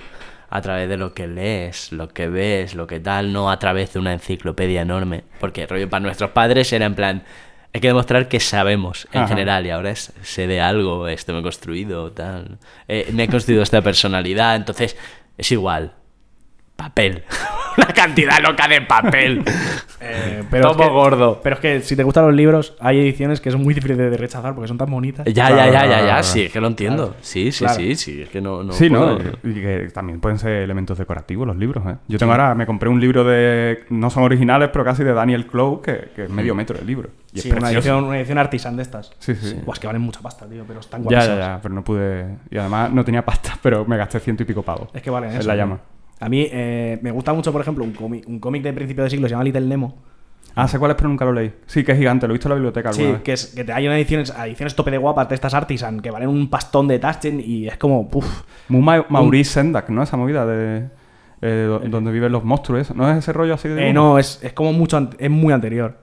A: a través de lo que lees, lo que ves, lo que tal, no a través de una enciclopedia enorme. Porque, rollo, para nuestros padres era en plan, hay que demostrar que sabemos en
B: Ajá.
A: general y ahora es, sé de algo, esto me he construido, tal. Eh, me he construido esta personalidad, entonces es igual. Papel. Una cantidad loca de papel.
C: Eh,
A: Tomo
C: es que-
A: gordo.
C: Pero es que si te gustan los libros, hay ediciones que son muy difíciles de rechazar porque son tan bonitas.
A: Ya,
B: Claro,
A: ya, ya, ya, ya, sí, es que lo entiendo. Sí, sí,
C: Claro.
A: sí, sí, es que no, no
B: sí, ¿no? Y que también pueden ser elementos decorativos los libros, ¿eh? Yo tengo ahora, me compré un libro de, no son originales, pero casi de Daniel Clow, que, que es medio metro el libro. Y
C: Sí,
B: es
C: una edición, una edición artisan de estas.
B: Sí, sí.
C: Buah, es que valen mucha pasta, tío, pero están
B: Ya, ya,
C: guapísimas.
B: ya, pero no pude. Y además no tenía pasta, pero me gasté ciento y pico pavos.
C: Es que valen
B: Es
C: eso.
B: la llama.
C: A mí eh, me gusta mucho, por ejemplo, un cómic, un cómic de principio de siglo se llama Little Nemo.
B: Ah, sé cuál es, pero nunca lo leí. Sí, que es gigante, lo he visto en la biblioteca
C: Sí,
B: vez.
C: que, es, que te- hay una ediciones, ediciones tope de guapas de estas artisan que valen un pastón de Taschen y es como, puf.
B: Muy Ma- Maurice Sendak, ¿no? Esa movida de. eh, do- donde viven los monstruos. ¿No es ese rollo así de.?
C: Eh, no, es, es como mucho, es muy anterior.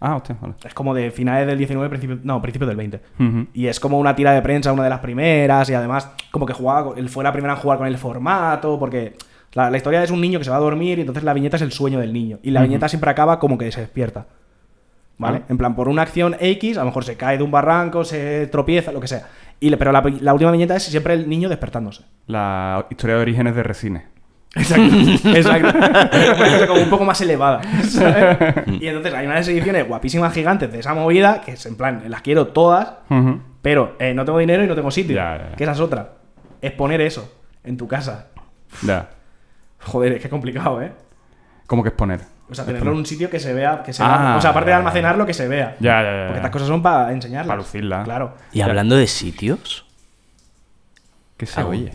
B: Ah, hostia, vale.
C: Es como de finales del 19, principio, no, principios del 20.
B: Ujú.
C: Y es como una tira de prensa, una de las primeras, y además, como que jugaba, él fue la primera en jugar con el formato, porque la, la historia es un niño que se va a dormir y entonces la viñeta es el sueño del niño. Y la viñeta siempre acaba como que se despierta. ¿Vale?
B: Ah.
C: En plan, por una acción X, a lo mejor se cae de un barranco, se tropieza, lo que sea. Y le- pero la, la última viñeta es siempre el niño despertándose.
B: La historia de orígenes de Resine.
C: Exacto. Exacto. como un poco más elevada. ¿sabes? Y entonces hay unas ediciones guapísimas gigantes de esa movida, que es en plan, las quiero todas, pero eh, no tengo dinero y no tengo sitio.
B: Ya, ya, ya.
C: Que esa es otra. Es poner eso en tu casa.
B: Ya.
C: Joder, es que es complicado, ¿eh?
B: ¿Cómo que exponer?
C: O sea, tenerlo en un sitio que se vea, que se
B: Ah,
C: vea. O sea, aparte de almacenarlo, que se vea.
B: Ya, ya, ya,
C: Porque estas cosas son para enseñarlas.
B: Pa' lucirlas.
C: Claro.
A: Y hablando de sitios.
B: ¿Qué se
A: Ah,
B: oye?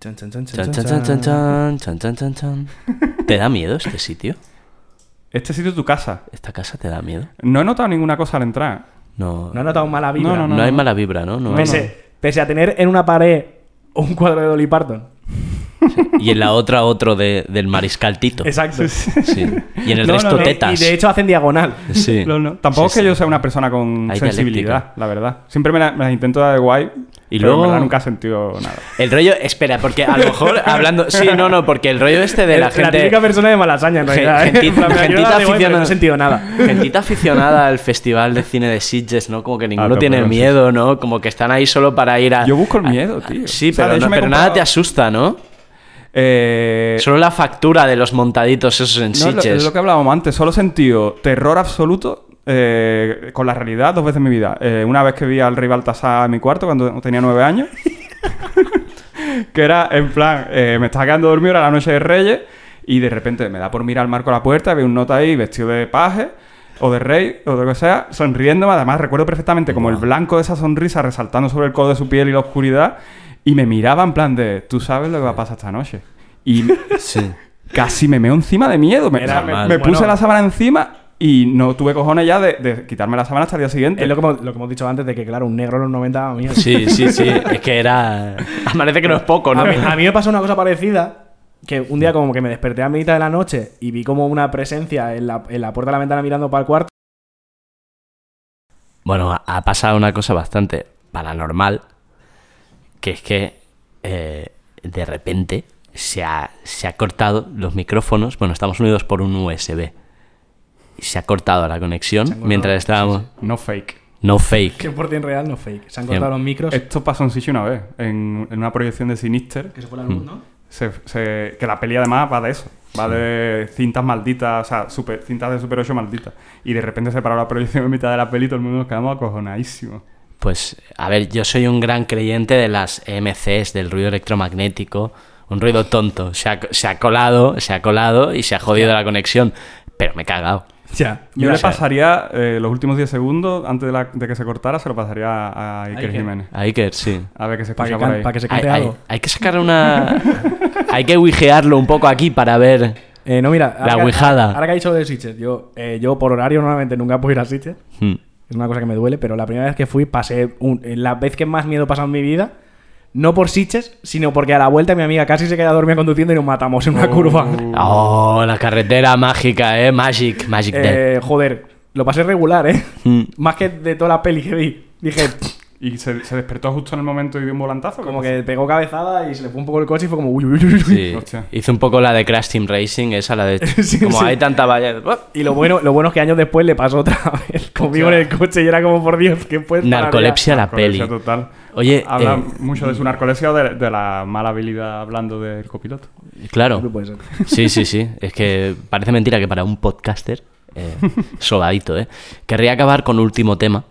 C: Chan, chan, chan,
A: Chan,
C: chan,
A: chan, chan, chan,
C: chan.
A: chan, chan, chan, chan. ¿Te da miedo este sitio?
B: Este sitio es tu casa.
A: ¿Esta casa te da miedo?
B: No he notado ninguna cosa al entrar.
A: No,
C: No he notado mala vibra.
B: No,
A: no,
B: no,
A: hay
B: no.
A: mala vibra, ¿no? No,
C: Pese, pese a tener en una pared un cuadro de Dolly Parton.
A: Y en la otra otro de- del mariscal Tito.
C: Exacto.
A: Sí. Y en el
B: No,
A: resto
B: no, no.
A: tetas.
C: Y de hecho hacen diagonal.
A: Sí.
B: No, no. Tampoco
A: Sí,
B: es que
A: sí.
B: yo sea una persona con
A: Hay
B: sensibilidad,
A: dialéctica.
B: la verdad. Siempre me, la- las intento dar de guay.
A: Y
B: pero en
A: luego-
B: verdad nunca he sentido nada.
A: El rollo, espera, porque a lo mejor hablando. Sí, no, no, porque el rollo este de la
C: la
A: gente.
C: típica persona de malasaña, en realidad. ¿eh?
A: gentita- aficionada.
C: No he sentido nada.
A: Gentita aficionada al Festival de Cine de Sitges, ¿no? Como que ninguno
B: tope,
A: tiene
B: sí,
A: miedo, ¿no? Como que están ahí solo para ir a.
B: Yo busco el miedo, tío.
A: Sí,
B: O sea,
A: pero, no- nada te asusta, ¿no?
B: Eh,
A: Solo la factura de los montaditos esos en
B: no, es lo, lo que hablábamos antes. Solo he sentido terror absoluto eh, con la realidad dos veces en mi vida. Eh, una vez que vi al rey Baltasar en mi cuarto cuando tenía nueve años. que era, en plan, me estaba quedando dormido, era la noche de Reyes. Y de repente me da por mirar al marco de la puerta, veo un nota ahí vestido de paje o de rey o de lo que sea, sonriéndome. Además, recuerdo perfectamente como el blanco de esa sonrisa resaltando sobre el codo de su piel y la oscuridad. Y me miraba en plan de, tú sabes lo que va a pasar esta noche. Y
A: Sí.
B: casi me meo encima de miedo. Me,
C: Era
B: me- puse
C: Bueno.
B: la sábana encima y no tuve cojones ya de, de quitarme la sábana hasta el día siguiente.
C: Es lo que, hemos, lo que hemos dicho antes de que, claro, un negro en los 90 daba miedo.
A: Sí, sí, sí. Es que era. Parece que no es poco, ¿no?
C: A mí, a mí me pasó una cosa parecida. Que un día como que me desperté a mitad de la noche y vi como una presencia en la, en la puerta de la ventana mirando para el cuarto.
A: Bueno, ha- ha pasado una cosa bastante paranormal, que es que eh, de repente se ha, se ha cortado los micrófonos, bueno, estamos unidos por un USB, y se ha cortado la conexión
C: cortado,
A: mientras estábamos...
B: No fake.
A: No fake.
C: 100% real, no fake. Se han cortado
A: Bien.
C: los micros.
B: Esto pasó en Sitch una vez, en, en una proyección de Sinister.
C: Que se fue la luz, ¿no?
B: Se- se- que la peli además va de eso. Va de cintas malditas, o sea, super- cintas de Super 8 malditas. Y de repente se paró la proyección en mitad de la peli y todo el mundo nos quedamos acojonadísimos.
A: Pues, a ver, yo soy un gran creyente de las EMCs, del ruido electromagnético, un ruido tonto. Se ha, se ha colado, se ha colado y se ha jodido la conexión, pero me he cagado.
C: Ya.
B: Yo le pasaría eh, los últimos 10 segundos, antes de, la- de que se cortara, se lo pasaría a Iker
C: Iker.
B: Jiménez.
A: Hay que, sí.
B: A ver qué se
C: Para
B: escucha
C: que, para que se
A: Hay,
C: cante
A: hay-
C: algo.
A: hay que sacar una. hay que wijearlo un poco aquí para ver.
C: Eh, no, mira.
A: La
C: ahora que-. Ahora que ha dicho de Sitges, yo, eh, yo por horario normalmente nunca puedo ir a Sitges.
A: Hmm.
C: Es una cosa que me duele, pero la primera vez que fui pasé un- eh, la vez que más miedo he pasado en mi vida. No por Sitges, sino porque a la vuelta mi amiga casi se queda dormida conduciendo y nos matamos en una curva.
A: Oh, la carretera mágica, eh. Magic, Magic.
C: Eh, joder, lo pasé regular, ¿eh?
A: Hmm.
C: Más que de toda la peli que vi. Dije,
B: ¿Y se, se despertó justo en el momento y dio un volantazo?
C: como
B: ¿Qué
C: que pegó cabezada y se le fue un poco el coche y fue como uy, uy, uy, uy, uy.
A: Sí. Hizo un poco la de Crash Team Racing, esa, la de.
C: Sí,
A: como
C: sí.
A: hay tanta valla.
C: Y lo bueno, lo bueno es que años después le pasó otra vez conmigo en el coche y era como, por Dios, ¿qué puedes?
A: Narcolepsia la peli.
B: Total.
A: Oye,
B: Habla
A: eh,
B: mucho de su narcolepsia o de, de la mala habilidad hablando del copiloto.
A: Claro.
C: No puede ser.
A: Sí, sí, sí. Es que parece mentira que para un podcaster, eh, sobadito, ¿eh? Querría acabar con último tema.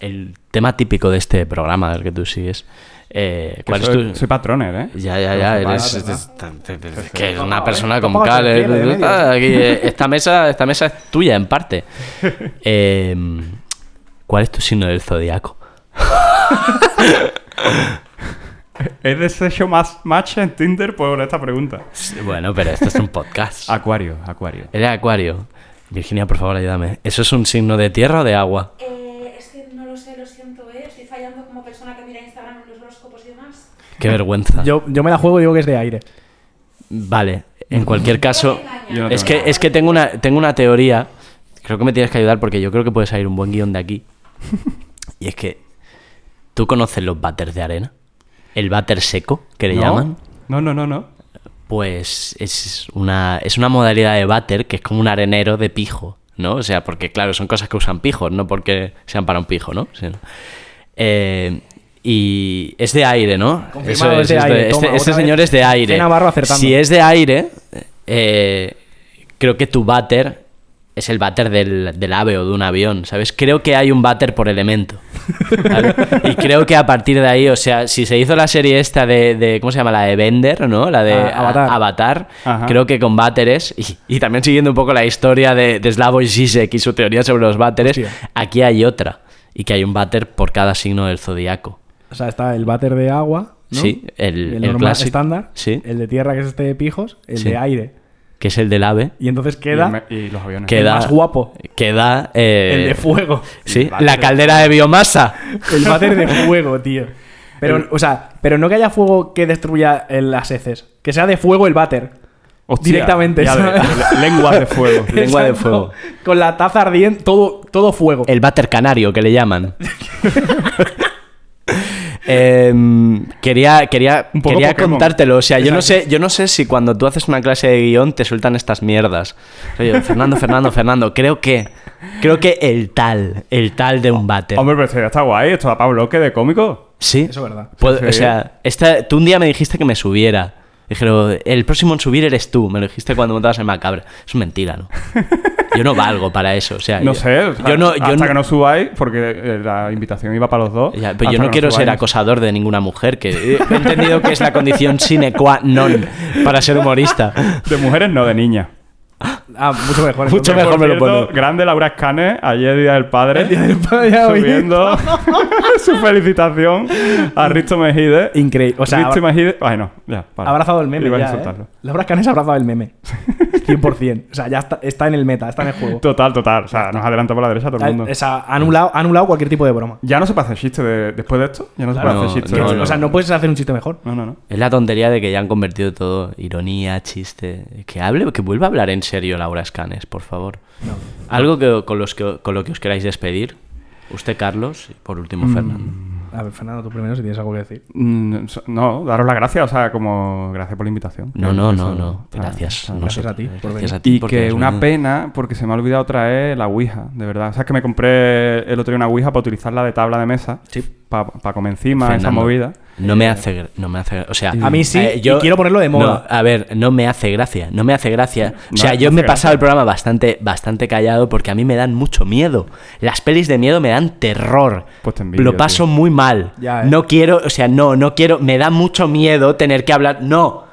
A: El tema típico de este programa del que tú sigues. Eh,
B: Que
A: ¿Cuál es
B: soy,
A: tu...?
B: soy patroner, ¿eh?
A: Ya, ya, ya, eres, que es una persona con cal. ah, eh, esta, mesa, esta mesa es tuya, en parte. Eh, ¿Cuál es tu signo del zodiaco?
B: ¿Es deshecho más match en Tinder por esta pregunta?
A: Bueno, pero esto es un podcast.
B: Acuario, acuario.
A: Eres acuario. Virginia, por favor, ayúdame. ¿Eso es un signo de tierra o de agua?
D: Eh, es que no lo sé, lo siento, ¿eh? Estoy fallando como persona que mira Instagram en los horóscopos y demás.
A: Qué vergüenza.
C: Yo, yo me la juego y digo que es de aire.
A: Vale, en cualquier caso,
B: no
A: es que, es que tengo, una, tengo una teoría, creo que me tienes que ayudar porque yo creo que puede salir un buen guion de aquí. Y es que, ¿tú conoces los váteres de arena? El váter seco, que le
B: ¿No?
A: llaman.
B: No, no, no, no.
A: Pues es una, es una modalidad de váter que es como un arenero de pijo, ¿no? O sea, porque claro, son cosas que usan pijos, no porque sean para un pijo, ¿no? Sí. Eh, y es de aire, ¿no?
C: Confirmado, es de aire.
A: Este,
C: Toma,
A: este señor es de aire.
C: C. Navarro acertando.
A: Si es de aire, eh, creo que tu váter es el váter del, del ave o de un avión, ¿sabes? Creo que hay un váter por elemento. ¿vale? Y creo que a partir de ahí, o sea, si se hizo la serie esta de, de- ¿cómo se llama? La de Bender, ¿no? La de
C: Ah, Avatar.
A: A- Avatar, creo que con váteres, y, y también siguiendo un poco la historia de, de Slavoj Žižek y su teoría sobre los váteres,
C: Hostia.
A: aquí hay otra, y que hay un váter por cada signo del zodiaco.
C: O sea, está el váter de agua, ¿no?
A: Sí, el- el
C: normal estándar.
A: Sí.
C: El de tierra, que es este de pijos. El
A: Sí.
C: de aire.
A: que es el del ave,
C: Y entonces
B: Y,
C: queda
B: me- y los aviones.
A: que da,
C: más guapo.
A: que da, eh,
C: el de fuego.
A: Sí, la
B: de
A: caldera de biomasa.
C: El váter de fuego, tío. Pero, o sea, pero no que haya fuego que destruya el- las heces. Que sea de fuego el váter.
B: Hostia,
C: Directamente,
B: ya de- fuego.
A: Lengua de fuego.
C: Con la taza ardiente, todo, todo fuego.
A: El váter canario, que le llaman. Em, quería quería, quería contártelo. O sea, yo no, sé, yo no sé si cuando tú haces una clase de guion te sueltan estas mierdas. Oye, Fernando, Fernando, Fernando, creo que. Creo que el tal, el tal de un váter.
B: Hombre, pero esto ya está guay. Esto da para bloque de cómico.
A: Sí.
C: Eso es verdad.
A: Puedo-
B: Sí,
A: O sea, esta, tú un día me dijiste que me subiera. Dijeron, el próximo en subir eres tú. Me lo dijiste cuando montabas en Macabra. Es mentira, ¿no? Yo no valgo para eso. O sea,
B: No
A: yo,
B: sé. o sea,
A: yo no, yo
B: hasta
A: no-
B: que no subáis, porque eh, la invitación iba para los dos.
A: Ya, pero yo no quiero ser acosador de ninguna mujer, que he entendido que es la condición sine qua non para ser humorista.
B: De mujeres, no, de niñas.
C: Ah, mucho mejor.
A: Mucho mejor me lo pone.
B: Grande Laura Escane, ayer Día del Padre.
C: El Día del Padre.
B: Subiendo su felicitación a Risto Mejide.
C: Increíble. O sea,
B: Risto
C: abra-
B: Mejide. Ay, no, ya.
C: ha abrazado el meme.
B: Iba a
C: Ya, ¿eh?
B: insultarlo.
C: Laura Canes ha abrazado el meme. 100%. O sea, ya está, está en el meta, está en el juego.
B: Total, total. O sea, nos adelanta por la derecha todo el mundo.
C: O sea, ha anulado, ha anulado cualquier tipo de broma.
B: Ya no se puede hacer chiste de- después de esto. Ya no se puede hacer chiste.
A: no,
B: de-
A: no.
C: O sea, no puedes hacer un chiste mejor.
B: No, no, no.
A: Es la tontería de que ya han convertido todo ironía, chiste. Que hable, que vuelva a hablar en serio Laura Escanes, por favor. Algo que, con, los que, con lo que os queráis despedir. Usted, Carlos, y por último,
B: Mm.
A: Fernando.
C: A ver, Fernando, tú primero si tienes algo que decir.
B: Mm, No, daros las gracias, o sea, como gracias por la invitación.
A: No, no, no, no. Gracias.
C: gracias a ti por
A: Gracias
C: venir.
A: a ti
B: Y que una
A: venido.
B: pena porque se me ha olvidado traer la Ouija, de verdad. O sea, que me compré el otro día una Ouija para utilizarla de tabla de mesa. Para comer encima, esa movida.
A: No me hace, no me hace, o sea,
C: A mí sí,
A: eh,
C: y quiero ponerlo de moda.
A: No, a ver, no me hace gracia, no me hace gracia. O
B: No,
A: sea,
B: no
A: yo me he pasado
B: gracia.
A: el programa bastante, bastante callado porque a mí me dan mucho miedo. Las pelis de miedo me dan terror.
B: Pues te envidio,
A: Lo paso
B: tío.
A: muy mal.
C: Ya, eh.
A: No quiero, o sea, no, no quiero, me da mucho miedo tener que hablar. No.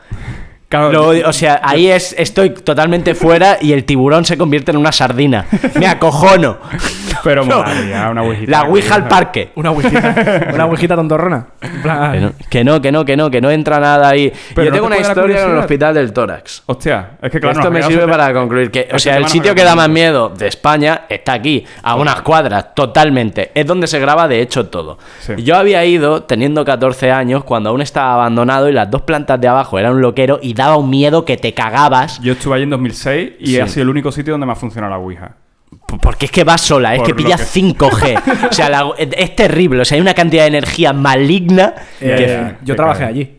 B: Claro,
A: Lo
B: yo-
A: o sea, ahí es, estoy totalmente fuera y el tiburón se convierte en una sardina. Me acojono.
B: Pero
A: No.
B: molaría una Ouijita.
A: La ouija al parque.
C: Una ouijita, una ouijita tontorrona.
A: Que no, que no, que no, que no, entra nada ahí.
B: Pero
A: Yo
B: no
A: tengo
B: te
A: una historia en el hospital del tórax.
B: Hostia, es que claro.
A: Esto me sirve para concluir que, o sea, el sitio que da más miedo de España está aquí, a unas cuadras, totalmente. Es donde se graba, de hecho, todo.
B: Sí.
A: Yo había ido teniendo 14 años cuando aún estaba abandonado y las dos plantas de abajo eran un loquero y daba un miedo que te cagabas.
B: Yo estuve allí en 2006 y
A: Sí.
B: ha sido el único sitio donde me ha funcionado la Ouija.
A: Porque es que vas sola, es
B: Por
A: que
B: lo
A: pillas
B: que-
A: 5G. O sea, la- es terrible. O sea, hay una cantidad de energía maligna.
C: eh,
A: que-
C: yo trabajé allí.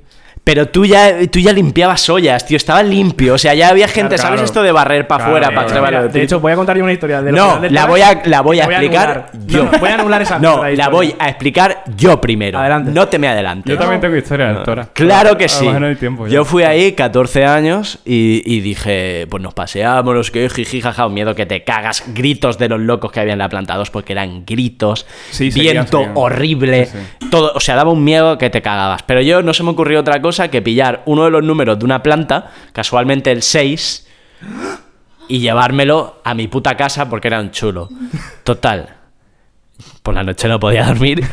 A: Pero tú ya, tú ya limpiabas ollas, tío. Estaba limpio. O sea, ya había gente,
B: Claro,
A: ¿sabes
B: claro.
A: esto de barrer para afuera,
B: claro,
A: para
C: Mira, de hecho, voy a contar yo una historia de
A: No, la voy a, la voy a
C: Voy a
A: explicar yo.
C: No, no, voy a anular esa-
A: No, la voy a explicar yo primero.
C: Adelante.
A: No te me adelantes.
B: Yo también tengo historia, doctora.
A: Claro que
B: A lo
A: sí.
B: no tiempo.
A: Yo fui ahí 14 años y, y dije, pues nos paseamos, los que jiji, jaja, un miedo que te cagas, gritos de los locos que había en la planta 2 porque eran gritos,
B: Sí,
A: viento
B: seguían.
A: horrible,
B: Sí,
A: todo, o sea, daba un miedo que te cagabas. Pero yo no se me ocurrió otra cosa que pillar uno de los números de una planta, casualmente el 6, y llevármelo a mi puta casa porque era un chulo. Total. Por la noche no podía dormir.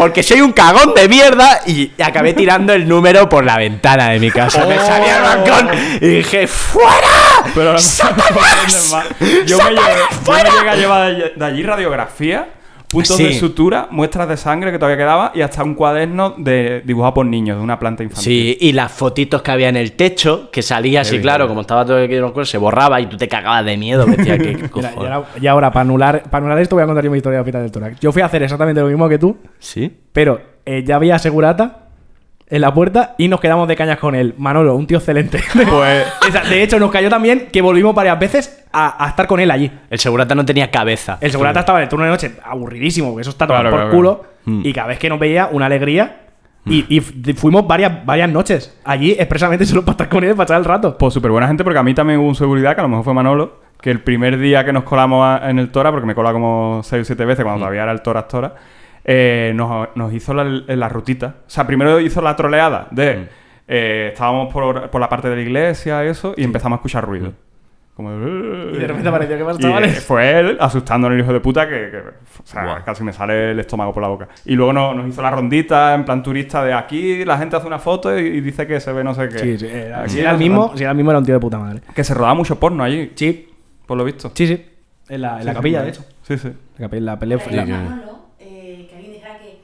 A: Porque soy un cagón de mierda y acabé tirando el número por la ventana de mi casa. Me salí al balcón y dije, ¡fuera!
B: Pero
A: ¡Satanás!
B: yo, me llegué, yo me llegué a llevar de allí radiografía, puntos
A: Sí.
B: de sutura, muestras de sangre que todavía quedaba y hasta un cuaderno de dibujado por niños de una planta infantil.
A: Sí, y las fotitos que había en el techo, que salía así, claro, como estaba todo el cuerpo, se borraba y tú te cagabas de miedo. decía, ¿qué
C: Mira, y,
A: cojones?
C: ahora, y ahora, para anular, para anular esto, voy a contar yo mi historia de hospital del tórax. Yo fui a hacer exactamente lo mismo que tú,
A: ¿Sí?
C: pero eh, ya había segurata en la puerta y nos quedamos de cañas con él. Manolo, un tío excelente.
B: Pues
C: de hecho, nos cayó también que volvimos varias veces a, a estar con él allí.
A: El segurata no tenía cabeza.
C: El segurata estaba en el turno de noche aburridísimo, porque eso está tomado
B: Claro,
C: por
B: claro,
C: culo.
A: Mm.
C: Y cada vez que nos veía, una alegría. Y, y f- fuimos varias, varias noches allí expresamente solo para estar con él, para echar el rato.
B: Pues súper buena gente, porque a mí también hubo un seguridad, que a lo mejor fue Manolo, que el primer día que nos colamos a- en el Tora, porque me cola como 6 o 7 veces cuando todavía era el Tora Tora, eh, nos, nos hizo la, la rutita. O sea, primero hizo la troleada de... eh, estábamos por, por la parte de la iglesia, eso, y empezamos a escuchar ruido. Como...
C: Y de repente pareció que más
B: Y,
C: chavales.
B: eh, fue él asustando al hijo de puta que, que, o sea, casi me sale el estómago por la boca. Y luego no- nos hizo la rondita en plan turista de aquí, la gente hace una foto y, y dice que se ve no sé qué.
C: Sí, sí, era- si era el mismo, si era el mismo era un tío de puta madre.
B: Que se rodaba mucho porno allí,
C: Sí,
B: por lo visto.
C: sí, sí. En la, en la
B: Sí,
C: capilla, de hecho.
B: Sí, sí.
C: La capilla, la pelea. La-
A: que-
D: Manolo, eh, que alguien dijera que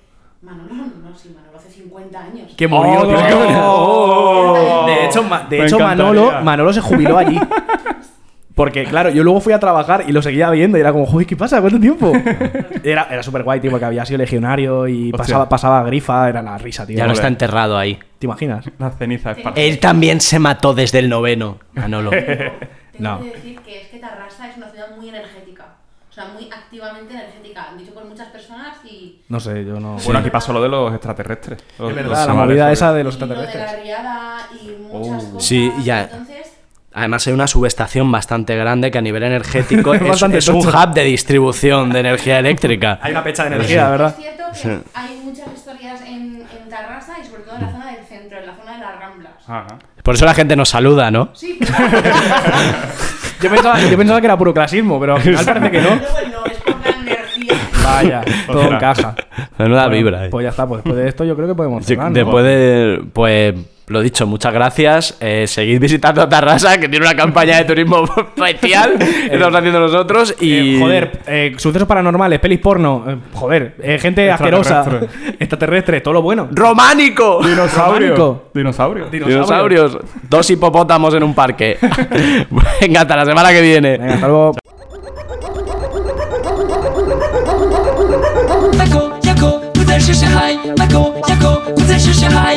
D: Manolo, no, sí, Manolo hace 50 años.
C: Que murió,
B: Oh,
C: tío,
B: oh.
C: De hecho, de hecho. Manolo, Manolo se jubiló allí. Porque, claro, yo luego fui a trabajar y lo seguía viendo y era como, joder, ¿qué pasa? ¿Cuánto tiempo? Era, era súper guay, tío, porque había sido legionario y pasaba, pasaba grifa, era la risa, tío.
A: Ya no está enterrado ahí.
C: ¿Te imaginas?
B: La ceniza es para...
A: Él también se mató desde el noveno, Manolo.
D: Tengo
C: No.
D: que decir que es que Tarrasa es una ciudad muy energética. O sea, muy activamente energética. Dicho por muchas personas y.
C: No sé, yo no...
B: Bueno, aquí pasó lo de los extraterrestres. Los-
C: Es
B: los
C: verdad, la movida esa de los
D: y lo de
C: extraterrestres.
D: la riada y muchas
B: Oh.
D: cosas.
A: Sí, ya.
D: Entonces,
A: Además hay una subestación bastante grande que a nivel energético es, es un hub de distribución de energía eléctrica.
C: Hay una pecha de
D: es
C: energía, ¿verdad?
D: cierto que
A: Sí.
D: hay muchas historias en, en Tarrasa y sobre todo en la zona del centro, en la zona de las Ramblas.
B: Ajá.
A: Por eso la gente nos saluda, ¿no?
D: Sí,
C: Yo pensaba, yo pensaba que era puro clasismo, pero al final parece que no.
D: pero bueno, es por la energía.
C: Vaya, todo
B: Ostras.
C: encaja.
A: Menuda
C: Bueno,
A: vibra. eh.
C: Pues ya está, pues después de esto yo creo que podemos
A: Sí,
C: cerrar, ¿no?
A: Después de, pues, lo dicho, muchas gracias. Eh, seguid visitando Tarrasa, que tiene una campaña de turismo que estamos haciendo nosotros. Y,
C: Eh, joder, eh, sucesos paranormales, pelis porno, eh, joder, eh, gente asquerosa,
B: Extraterrestre.
C: extraterrestre, todo lo bueno.
A: ¡Románico!
B: Dinosaurio.
C: Románico.
B: Dinosaurio.
A: Dinosaurios. Dos hipopótamos en un parque. Venga, hasta la semana que viene.
C: Venga, hasta luego.
E: 是小孩 let go let 不再是小孩